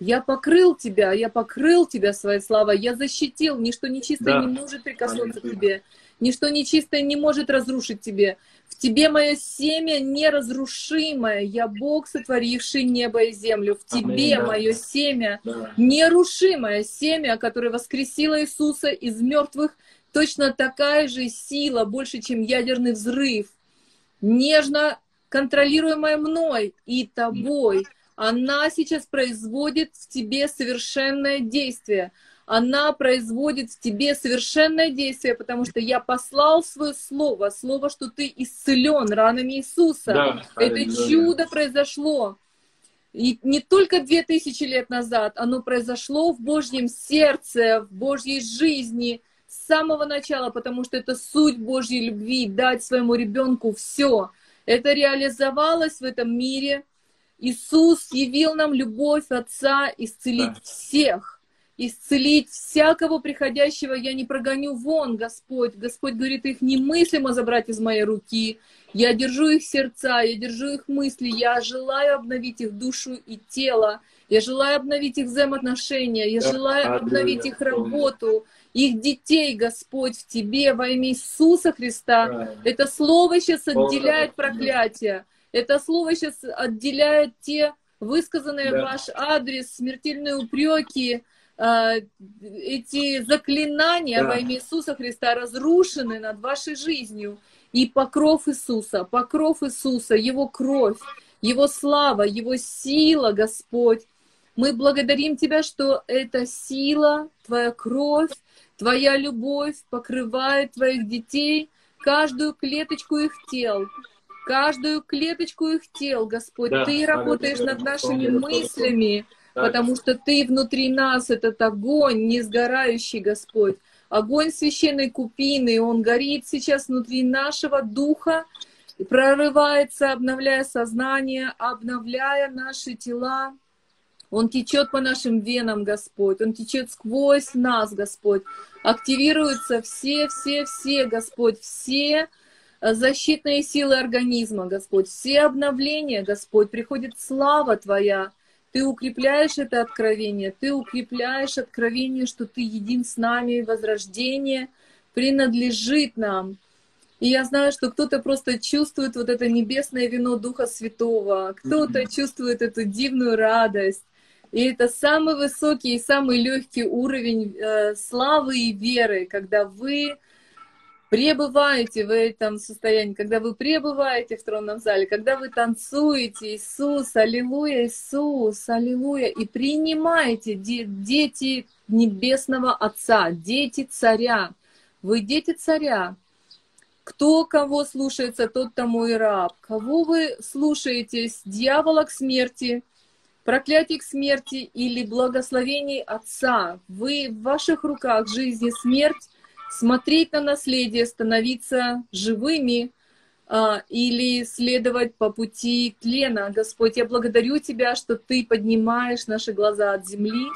Я покрыл тебя, я покрыл тебя своей славой, я защитил, ничто нечистое да. не может прикоснуться к тебе, ничто нечистое не может разрушить тебе. В тебе мое семя неразрушимое, я Бог, сотворивший небо и землю. В тебе Аминь, мое семя да. нерушимое семя, которое воскресило Иисуса из мертвых, точно такая же сила, больше, чем ядерный взрыв, нежно контролируемая мной и тобой она сейчас производит в тебе совершенное действие. Она производит в тебе совершенное действие, потому что я послал свое слово, слово, что ты исцелен ранами Иисуса. Да, Это чудо произошло. И не только две тысячи лет назад, оно произошло в Божьем сердце, в Божьей жизни с самого начала, потому что это суть Божьей любви, дать своему ребенку все. Это реализовалось в этом мире, Иисус явил нам любовь Отца исцелить да. всех, исцелить всякого приходящего я не прогоню вон, Господь. Господь говорит, их немыслимо забрать из моей руки. Я держу их сердца, я держу их мысли, я желаю обновить их душу и тело, я желаю обновить их взаимоотношения, я желаю обновить их работу, их детей, Господь, в Тебе во имя Иисуса Христа. Да. Это слово сейчас отделяет проклятие. Это слово сейчас отделяет те высказанные да. в ваш адрес смертельные упреки, а, эти заклинания да. во имя Иисуса Христа разрушены над вашей жизнью. И покров Иисуса, покров Иисуса, Его кровь, Его слава, Его сила, Господь. Мы благодарим Тебя, что эта сила, Твоя кровь, Твоя любовь покрывает Твоих детей, каждую клеточку их тел, каждую клеточку их тел, Господь. Да, ты работаешь да, над нашими да, мыслями, да. потому что Ты внутри нас, этот огонь, не сгорающий, Господь. огонь священной купины, он горит сейчас внутри нашего духа, прорывается, обновляя сознание, обновляя наши тела. Он течет по нашим венам, Господь. Он течет сквозь нас, Господь. Активируются все, все, все, Господь, все э, защитные силы организма, Господь. Все обновления, Господь. Приходит слава Твоя. Ты укрепляешь это откровение. Ты укрепляешь откровение, что Ты един с нами. Возрождение принадлежит нам. И я знаю, что кто-то просто чувствует вот это небесное вино Духа Святого, кто-то чувствует эту дивную радость. И это самый высокий и самый легкий уровень э, славы и веры, когда вы пребываете в этом состоянии, когда вы пребываете в тронном зале, когда вы танцуете, Иисус, Аллилуйя, Иисус, Аллилуйя, и принимаете де- дети Небесного Отца, дети Царя. Вы дети Царя, кто кого слушается, тот тому и раб. Кого вы слушаетесь, дьявола к смерти, проклятие к смерти или благословений Отца. Вы в ваших руках жизнь и смерть, смотреть на наследие, становиться живыми а, или следовать по пути тлена. Господь, я благодарю Тебя, что Ты поднимаешь наши глаза от земли,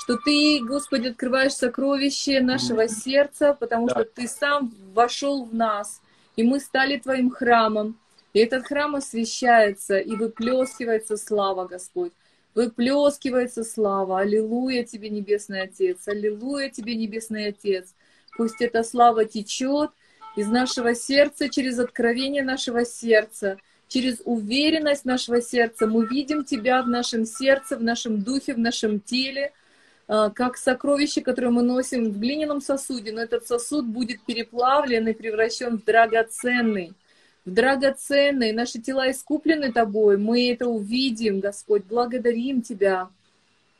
что Ты, Господи, открываешь сокровище нашего сердца, потому да. что Ты сам вошел в нас, и мы стали Твоим храмом. И этот храм освящается, и выплескивается слава, Господь. Выплескивается слава. Аллилуйя Тебе, Небесный Отец. Аллилуйя Тебе, Небесный Отец. Пусть эта слава течет из нашего сердца, через откровение нашего сердца, через уверенность нашего сердца. Мы видим Тебя в нашем сердце, в нашем духе, в нашем теле – а, как сокровище, которое мы носим в глиняном сосуде, но этот сосуд будет переплавлен и превращен в драгоценный. В драгоценный. Наши тела искуплены Тобой. Мы это увидим, Господь. Благодарим Тебя.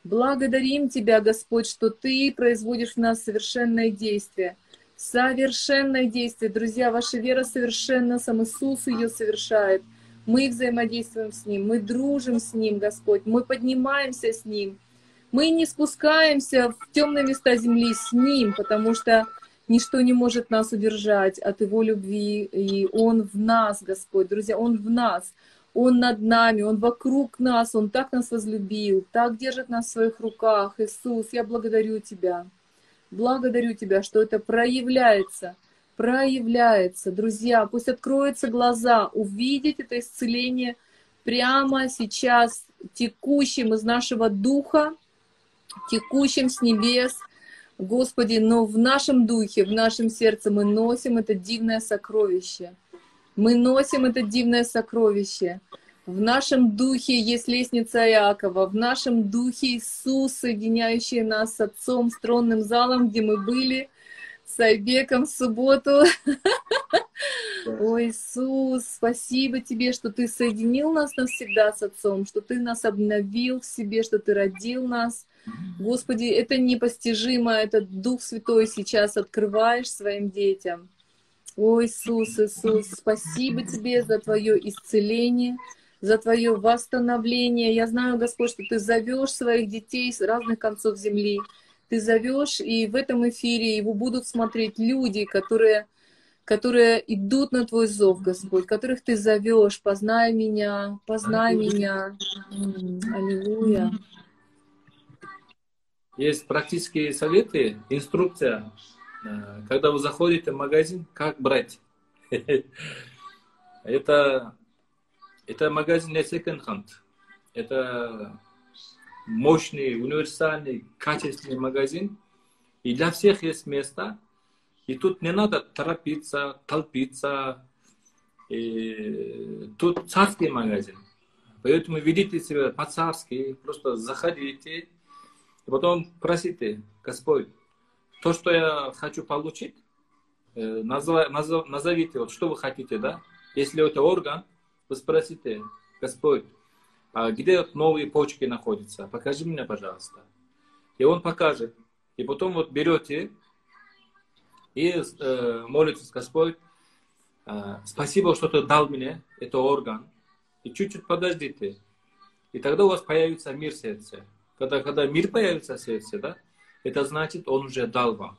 Благодарим Тебя, Господь, что Ты производишь в нас совершенное действие. Совершенное действие. Друзья, ваша вера совершенна, сам Иисус ее совершает. Мы взаимодействуем с Ним, мы дружим с Ним, Господь, мы поднимаемся с Ним. Мы не спускаемся в темные места земли с Ним, потому что ничто не может нас удержать от Его любви, и Он в нас, Господь, друзья, Он в нас. Он над нами, Он вокруг нас, Он так нас возлюбил, так держит нас в своих руках. Иисус, я благодарю Тебя. Благодарю Тебя, что это проявляется, проявляется. Друзья, пусть откроются глаза, увидеть это исцеление прямо сейчас, текущим из нашего духа, текущим с небес, Господи, но в нашем духе, в нашем сердце мы носим это дивное сокровище. Мы носим это дивное сокровище. В нашем духе есть лестница Иакова, в нашем духе Иисус, соединяющий нас с Отцом, с тронным залом, где мы были, с Айбеком в субботу. О, Иисус, спасибо Тебе, что Ты соединил нас навсегда с Отцом, что Ты нас обновил в себе, что Ты родил нас. Господи, это непостижимо, этот Дух Святой сейчас открываешь своим детям. О, Иисус, Иисус, спасибо Тебе за Твое исцеление, за Твое восстановление. Я знаю, Господь, что Ты зовешь своих детей с разных концов земли. Ты зовешь, и в этом эфире его будут смотреть люди, которые которые идут на Твой зов, Господь, которых Ты зовешь, познай меня, познай меня. Аллилуйя. Есть практические советы, инструкция, э, когда вы заходите в магазин, как брать. Это, это магазин не секонд-хенд. Это мощный, универсальный, качественный магазин. И для всех есть место. И тут не надо торопиться, толпиться. И тут царский магазин. Поэтому ведите себя по-царски, просто заходите, и потом просите, Господь, то, что я хочу получить, э, назов, назов, назовите, вот что вы хотите, да? Если это орган, вы спросите, Господь, где вот новые почки находятся? Покажи мне, пожалуйста. И он покажет. И потом вот берете и э, молитесь, Господь, э, спасибо, что ты дал мне этот орган. И чуть-чуть подождите. И тогда у вас появится мир сердца. Когда, когда мир появится в сердце, да, это значит, он уже дал вам.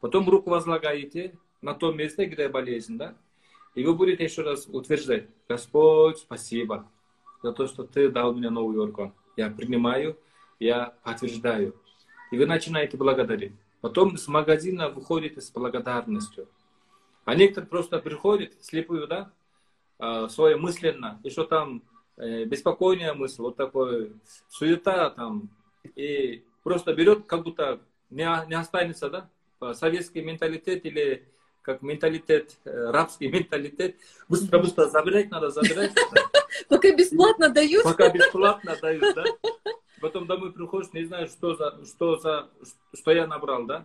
Потом руку возлагаете на том месте, где болезнь, да? И вы будете еще раз утверждать, Господь, спасибо за то, что Ты дал мне новый орган. Я принимаю, я подтверждаю. И вы начинаете благодарить. Потом с магазина выходите с благодарностью. А некоторые просто приходят слепую, да, а, свое мысленно, и что там э, беспокойная мысль, вот такой суета там, и просто берет, как будто не, не останется, да, советский менталитет или как менталитет, э, рабский менталитет. Быстро-быстро забирать надо, забирать. Пока бесплатно дают. Пока бесплатно дают, да. Потом домой приходишь, не знаешь, что за, что за, что я набрал, да.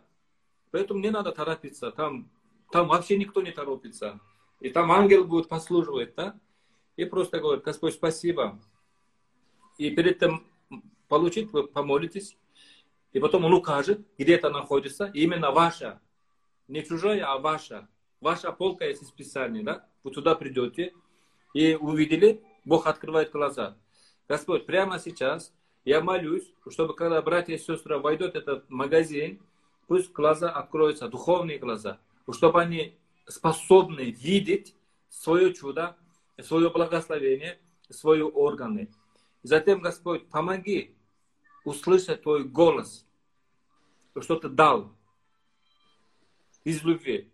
Поэтому не надо торопиться. Там, там вообще никто не торопится. И там ангел будет послуживать, да. И просто говорит, Господь, спасибо. И перед тем получить, вы помолитесь. И потом он укажет, где это находится. именно ваша не чужая, а ваша. Ваша полка есть Писания, да? Вы туда придете и увидели, Бог открывает глаза. Господь, прямо сейчас я молюсь, чтобы когда братья и сестры войдут в этот магазин, пусть глаза откроются, духовные глаза, чтобы они способны видеть свое чудо, свое благословение, свои органы. Затем, Господь, помоги услышать Твой голос, что Ты дал, из любви.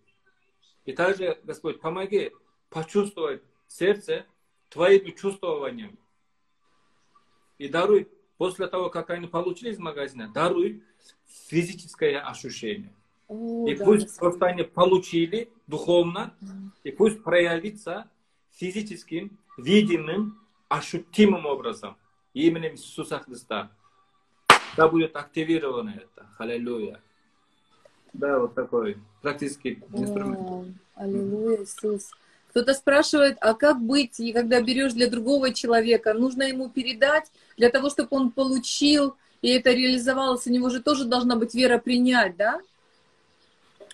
И также, Господь, помоги почувствовать сердце Твоим чувствованием. И даруй, после того, как они получили из магазина, даруй физическое ощущение. О, и да, пусть просто они получили духовно, mm. и пусть проявится физическим, видимым, ощутимым образом именем Иисуса Христа. Да будет активировано это. Аллилуйя. Да, вот такой практически инструмент. Аллилуйя, Иисус. Кто-то спрашивает, а как быть, и когда берешь для другого человека, нужно ему передать для того, чтобы он получил, и это реализовалось, у него же тоже должна быть вера принять, да?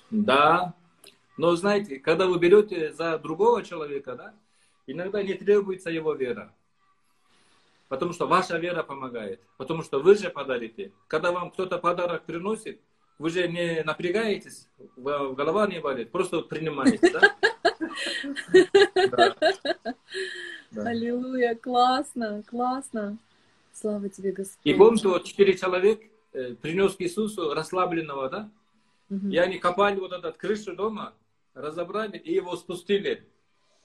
Да, но знаете, когда вы берете за другого человека, да, иногда не требуется его вера. Потому что ваша вера помогает. Потому что вы же подарите. Когда вам кто-то подарок приносит, вы же не напрягаетесь, голова не болит, просто принимаете, да? Аллилуйя, классно, классно. Слава тебе, Господь. И помните, вот четыре человек э, принес к Иисусу расслабленного, да? И они копали вот этот крышу дома, разобрали и его спустили.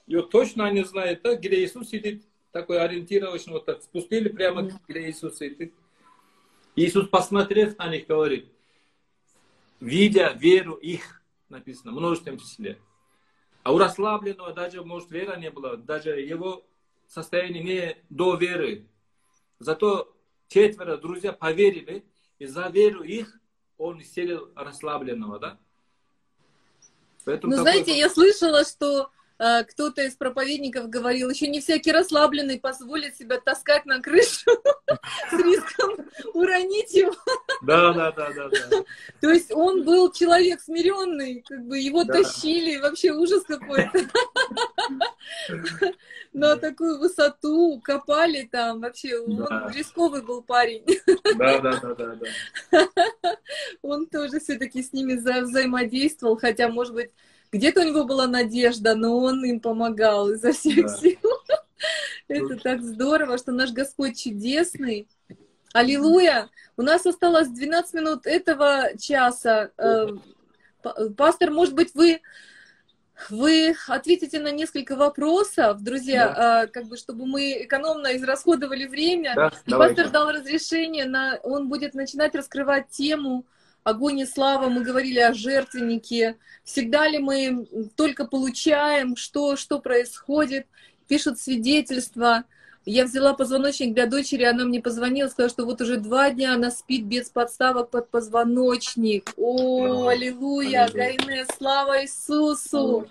И вот точно они знают, да, где Иисус сидит, такой ориентировочный, вот так спустили прямо, где Иисус сидит. Иисус, посмотрев на них, говорит, видя веру их, написано, множественном числе. А у расслабленного даже, может, вера не было, даже его состояние не до веры. Зато четверо друзья поверили, и за веру их он исцелил расслабленного, да? Поэтому ну, знаете, я слышала, что кто-то из проповедников говорил, еще не всякий расслабленный позволит себя таскать на крышу с риском уронить его. Да, да, да, да. То есть он был человек смиренный, как бы его тащили, вообще ужас какой-то. На такую высоту копали там, вообще он рисковый был парень. Да, да, да, да, да. Он тоже все-таки с ними взаимодействовал, хотя, может быть, где-то у него была надежда, но он им помогал изо всех да. сил. Это так здорово, что наш Господь чудесный. Аллилуйя! У нас осталось 12 минут этого часа. Э, пастор, может быть, вы вы ответите на несколько вопросов, друзья, да. как бы, чтобы мы экономно израсходовали время. Да, и пастор дал разрешение, на, он будет начинать раскрывать тему огонь и слава, мы говорили о жертвеннике. Всегда ли мы только получаем, что, что происходит? Пишут свидетельства. Я взяла позвоночник для дочери, она мне позвонила, сказала, что вот уже два дня она спит без подставок под позвоночник. О, аллилуйя, Гайне, слава Иисусу!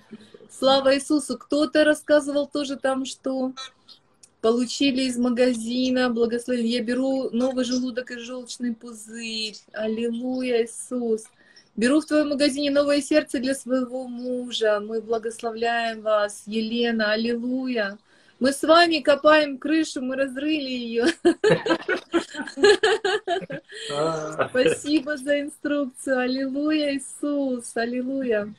Слава Иисусу! Кто-то рассказывал тоже там, что получили из магазина, благословение. Я беру новый желудок и желчный пузырь. Аллилуйя, Иисус. Беру в твоем магазине новое сердце для своего мужа. Мы благословляем вас, Елена. Аллилуйя. Мы с вами копаем крышу, мы разрыли ее. Спасибо за инструкцию. Аллилуйя, Иисус, аллилуйя.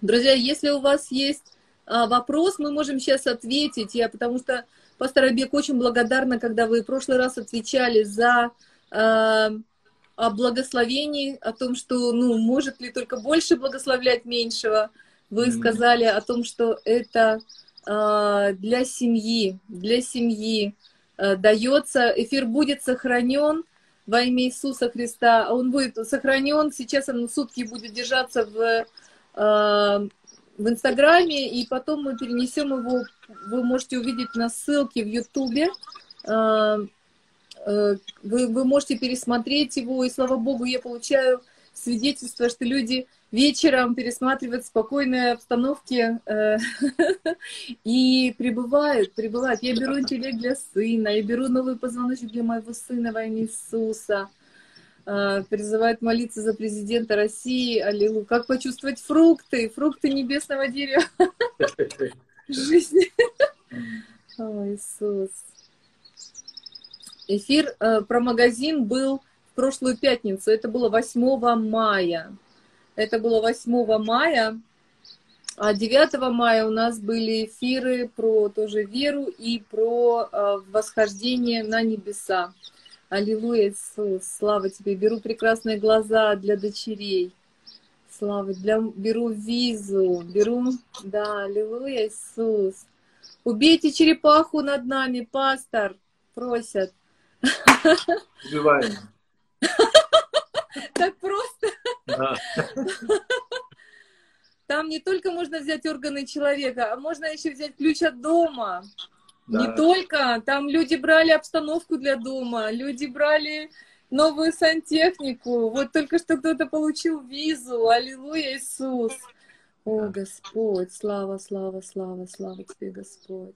Друзья, если у вас есть а, вопрос, мы можем сейчас ответить. Я, потому что пастор Абек очень благодарна, когда вы в прошлый раз отвечали за э, о благословении, о том, что, ну, может ли только больше благословлять меньшего. Вы сказали о том, что это э, для семьи, для семьи э, дается, эфир будет сохранен во имя Иисуса Христа. Он будет сохранен, сейчас он сутки будет держаться в, э, в Инстаграме, и потом мы перенесем его, вы можете увидеть на ссылке в Ютубе. Э, э, вы, вы можете пересмотреть его, и слава Богу, я получаю свидетельство, что люди вечером пересматривают в спокойной обстановке э, и прибывают, прибывают. Я беру интеллект для сына, я беру новый позвоночник для моего сына во имя Иисуса. Э, призывает молиться за президента России. Аллилуйя. Как почувствовать фрукты, фрукты небесного дерева жизни. О, Иисус. Эфир э, про магазин был в прошлую пятницу. Это было 8 мая. Это было 8 мая. А 9 мая у нас были эфиры про тоже веру и про э, восхождение на небеса. Аллилуйя, Иисус, слава тебе. Беру прекрасные глаза для дочерей. Слава, для, беру визу, беру, да, аллилуйя, Иисус. Убейте черепаху над нами, пастор, просят. Убиваем. Так просто. Там не только можно взять органы человека, а можно еще взять ключ от дома. Да. Не только. Там люди брали обстановку для дома, люди брали новую сантехнику. Вот только что кто-то получил визу. Аллилуйя, Иисус. О, Господь, слава, слава, слава, слава тебе, Господь.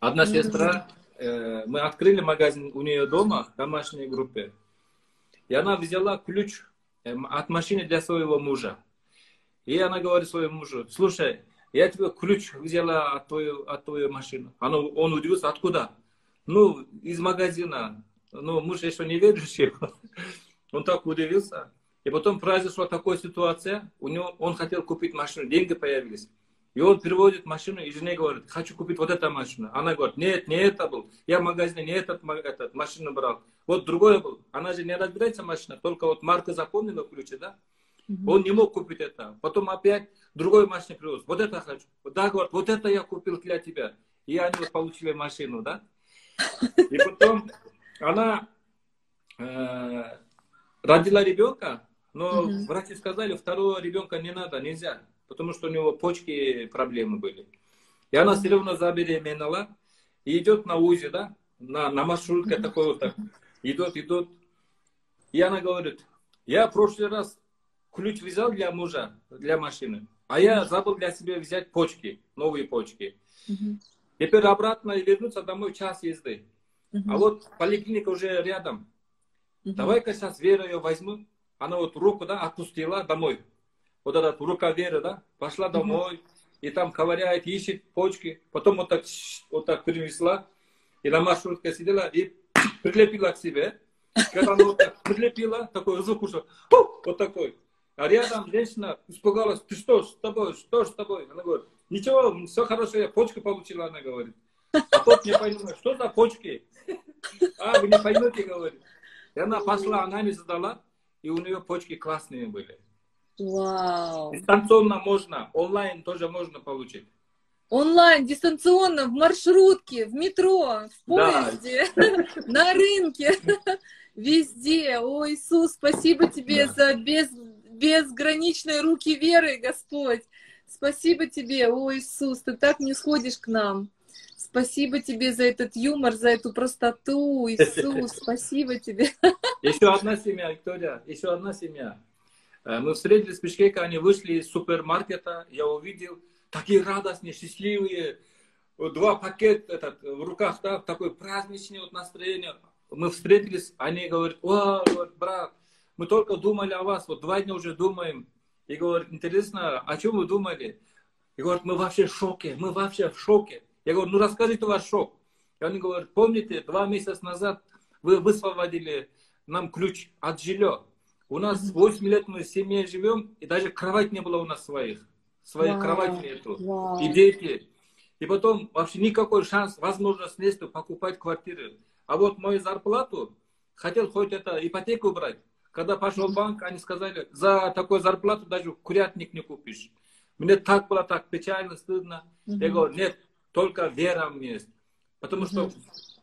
Одна сестра, э, мы открыли магазин у нее дома, в домашней группе. И она взяла ключ Эм, от машины для своего мужа. И она говорит своему мужу, слушай, я тебе ключ взяла от твоей, от твоей машины. Она, он удивился, откуда? Ну, из магазина. Ну, муж еще не верующий. Он так удивился. И потом произошла такая ситуация, у него, он хотел купить машину, деньги появились. И он переводит машину, и жене говорит, хочу купить вот эту машину. Она говорит, нет, не это был. Я в магазине не этот, этот машину брал. Вот другое был. Она же не разбирается в машинах, только вот марка запомнила ключи, да? Угу. Он не мог купить это. Потом опять другой машину привез. Вот это хочу. Да, говорит, вот это я купил для тебя. И они вот получили машину, да? И потом она э, родила ребенка, но угу. врачи сказали, второго ребенка не надо, нельзя потому что у него почки проблемы были. И она все равно забеременела и идет на УЗИ, да, на, на маршрутке такой вот так. Идет, идет. И она говорит, я в прошлый раз ключ взял для мужа, для машины, а я забыл для себя взять почки, новые почки. Теперь обратно вернуться домой час езды. А вот поликлиника уже рядом. Давай-ка сейчас Вера ее возьму. Она вот руку да, отпустила домой вот этот рукавера, да, пошла домой, и там ковыряет, ищет почки, потом вот так, вот так принесла, и на маршрутке сидела, и прилепила к себе. Когда она вот так прилепила, такой звук ушел, вот такой. А рядом женщина испугалась, ты что с тобой, что с тобой? Она говорит, ничего, все хорошо, я почку получила, она говорит. А тот не понимает, что за почки? А, вы не поймете, говорит. И она пошла, анализ задала, и у нее почки классные были. Вау. Дистанционно можно, онлайн тоже можно получить. Онлайн, дистанционно, в маршрутке, в метро, в поезде, да. на рынке, везде. О, Иисус, спасибо тебе да. за без, безграничные руки веры, Господь. Спасибо тебе, о, Иисус, ты так не сходишь к нам. Спасибо тебе за этот юмор, за эту простоту, Иисус, спасибо тебе. Еще одна семья, Виктория, еще одна семья. Э, мы встретились в Бишкеке, они вышли из супермаркета, я увидел, такие радостные, счастливые, два пакета этот, в руках, да, такое праздничное вот настроение. Мы встретились, они говорят, о, брат, мы только думали о вас, вот два дня уже думаем. И говорят, интересно, о чем вы думали? И говорят, мы вообще в шоке, мы вообще в шоке. Я говорю, ну расскажите ваш шок. И они говорят, помните, два месяца назад вы высвободили нам ключ от жилья. У нас 8 лет мы в семье живем, и даже кровать не было у нас своих. Своих кровати нету. И дети. И потом вообще никакой шанс, возможность нету покупать квартиры. А вот мою зарплату хотел хоть это ипотеку брать. Когда пошел в банк, они сказали, за такую зарплату даже курятник не купишь. Мне так было так печально, стыдно. Я говорю, нет, только вера меня есть. Потому что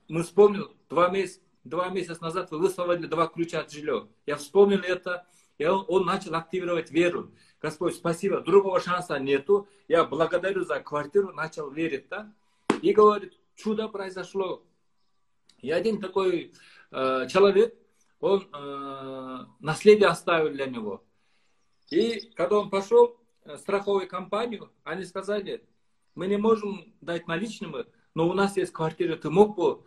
мы вспомнил, два месяца, два месяца назад вы высвободили два ключа от жилья. Я вспомнил это, и он, он начал активировать веру. Господь, спасибо, другого шанса нету. Я благодарю за квартиру, начал верить, да? И говорит, чудо произошло. И один такой э, человек, он э, наследие оставил для него. И когда он пошел в страховую компанию, они сказали, мы не можем дать наличными, но у нас есть квартира, ты мог бы,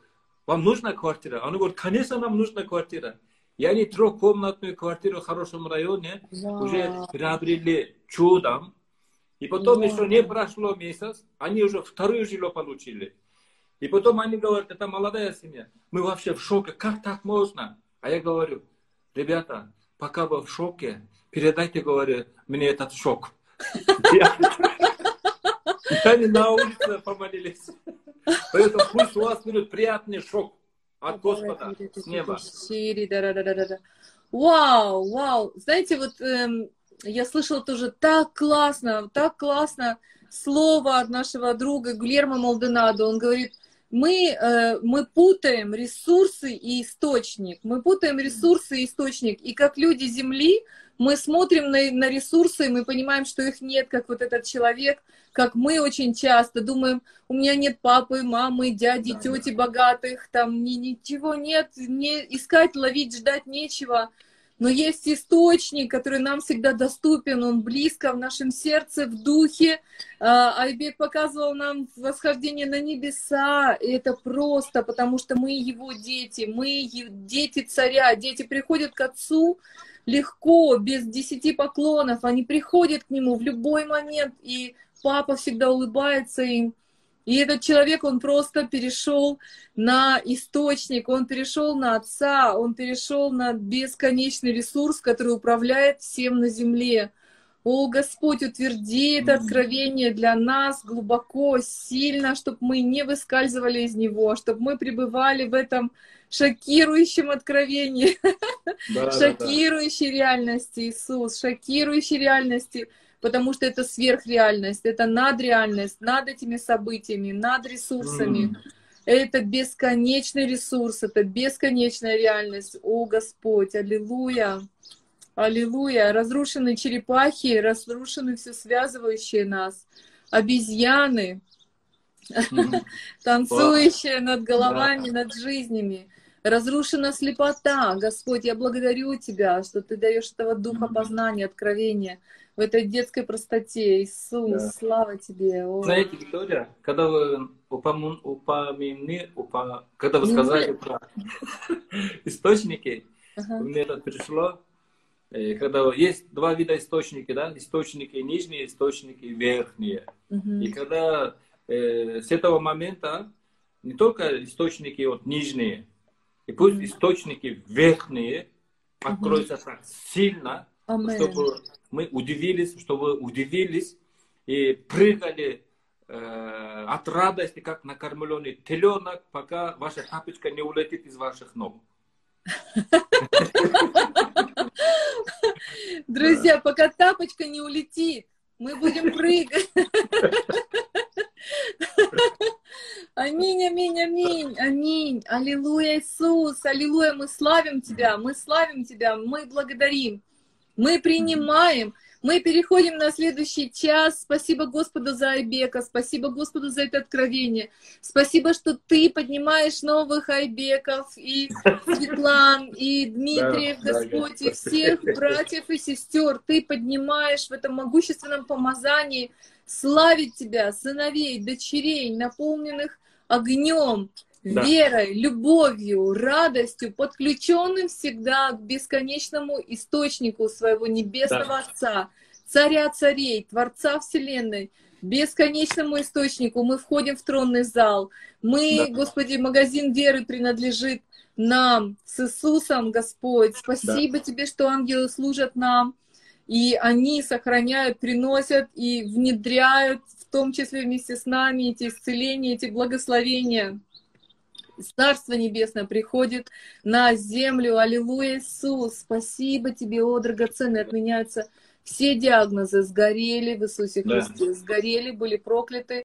вам нужна квартира? Он говорит, конечно, нам нужна квартира. И они трехкомнатную квартиру в хорошем районе wow. уже приобрели чудом. И потом wow. еще не прошло месяц, они уже второе жилье получили. И потом они говорят, это молодая семья. Мы вообще в шоке, как так можно? А я говорю, ребята, пока вы в шоке, передайте, говорю, мне этот шок. Они на улице помолились. Поэтому пусть у вас будет приятный шок от Господа с неба. Вау, вау. Знаете, вот эм, я слышала тоже так классно, так классно слово от нашего друга Гулерма Молденадо. Он говорит, мы, э, мы путаем ресурсы и источник. Мы путаем ресурсы и источник. И как люди Земли, мы смотрим на, на ресурсы, и мы понимаем, что их нет, как вот этот человек, как мы очень часто думаем, у меня нет папы, мамы, дяди, тети богатых, там ни, ничего нет, не искать, ловить, ждать нечего но есть источник, который нам всегда доступен, он близко в нашем сердце, в духе. А, Айбек показывал нам восхождение на небеса, и это просто, потому что мы его дети, мы дети царя, дети приходят к отцу легко, без десяти поклонов, они приходят к нему в любой момент, и папа всегда улыбается им, и этот человек, он просто перешел на источник, он перешел на Отца, он перешел на бесконечный ресурс, который управляет всем на земле. О, Господь, утверди это откровение для нас глубоко, сильно, чтобы мы не выскальзывали из него, чтобы мы пребывали в этом шокирующем откровении, да, шокирующей да. реальности, Иисус, шокирующей реальности потому что это сверхреальность, это надреальность, над этими событиями, над ресурсами. Mm. Это бесконечный ресурс, это бесконечная реальность. О, Господь, аллилуйя! Аллилуйя! Разрушены черепахи, разрушены все связывающие нас. Обезьяны, танцующие над головами, над жизнями. Разрушена слепота. Господь, я благодарю Тебя, что Ты даешь этого духа познания, откровения этой детской простоте. Иисус, да. слава тебе. О. Знаете, Виктория, когда вы упомянули, упомяни, упа, когда вы сказали про источники, мне это пришло, э, когда есть два вида источники, да, источники нижние, источники верхние. И когда э, с этого момента не только источники вот нижние, и пусть источники верхние откроются так сильно, чтобы мы удивились, что вы удивились и прыгали э, от радости, как накормленный теленок, пока ваша тапочка не улетит из ваших ног. Друзья, пока тапочка не улетит, мы будем прыгать. Аминь, аминь, аминь, аминь. Аллилуйя, Иисус, аллилуйя, мы славим Тебя, мы славим Тебя, мы благодарим. Мы принимаем, мы переходим на следующий час. Спасибо Господу за Айбека, спасибо Господу за это откровение. Спасибо, что ты поднимаешь новых Айбеков и Светлан, и Дмитриев, да, Господь, да, и всех братьев и сестер. Ты поднимаешь в этом могущественном помазании славить тебя, сыновей, дочерей, наполненных огнем, да. верой, любовью, радостью, подключенным всегда к бесконечному источнику своего небесного да. Отца, царя царей, Творца Вселенной. бесконечному источнику. Мы входим в тронный зал. Мы, да. Господи, магазин веры принадлежит нам с Иисусом, Господь. Спасибо да. Тебе, что ангелы служат нам. И они сохраняют, приносят и внедряют, в том числе вместе с нами, эти исцеления, эти благословения. Царство Небесное приходит на землю. Аллилуйя, Иисус. Спасибо тебе, о драгоценный. Отменяются все диагнозы. Сгорели в Иисусе Христе. Да. Сгорели, были прокляты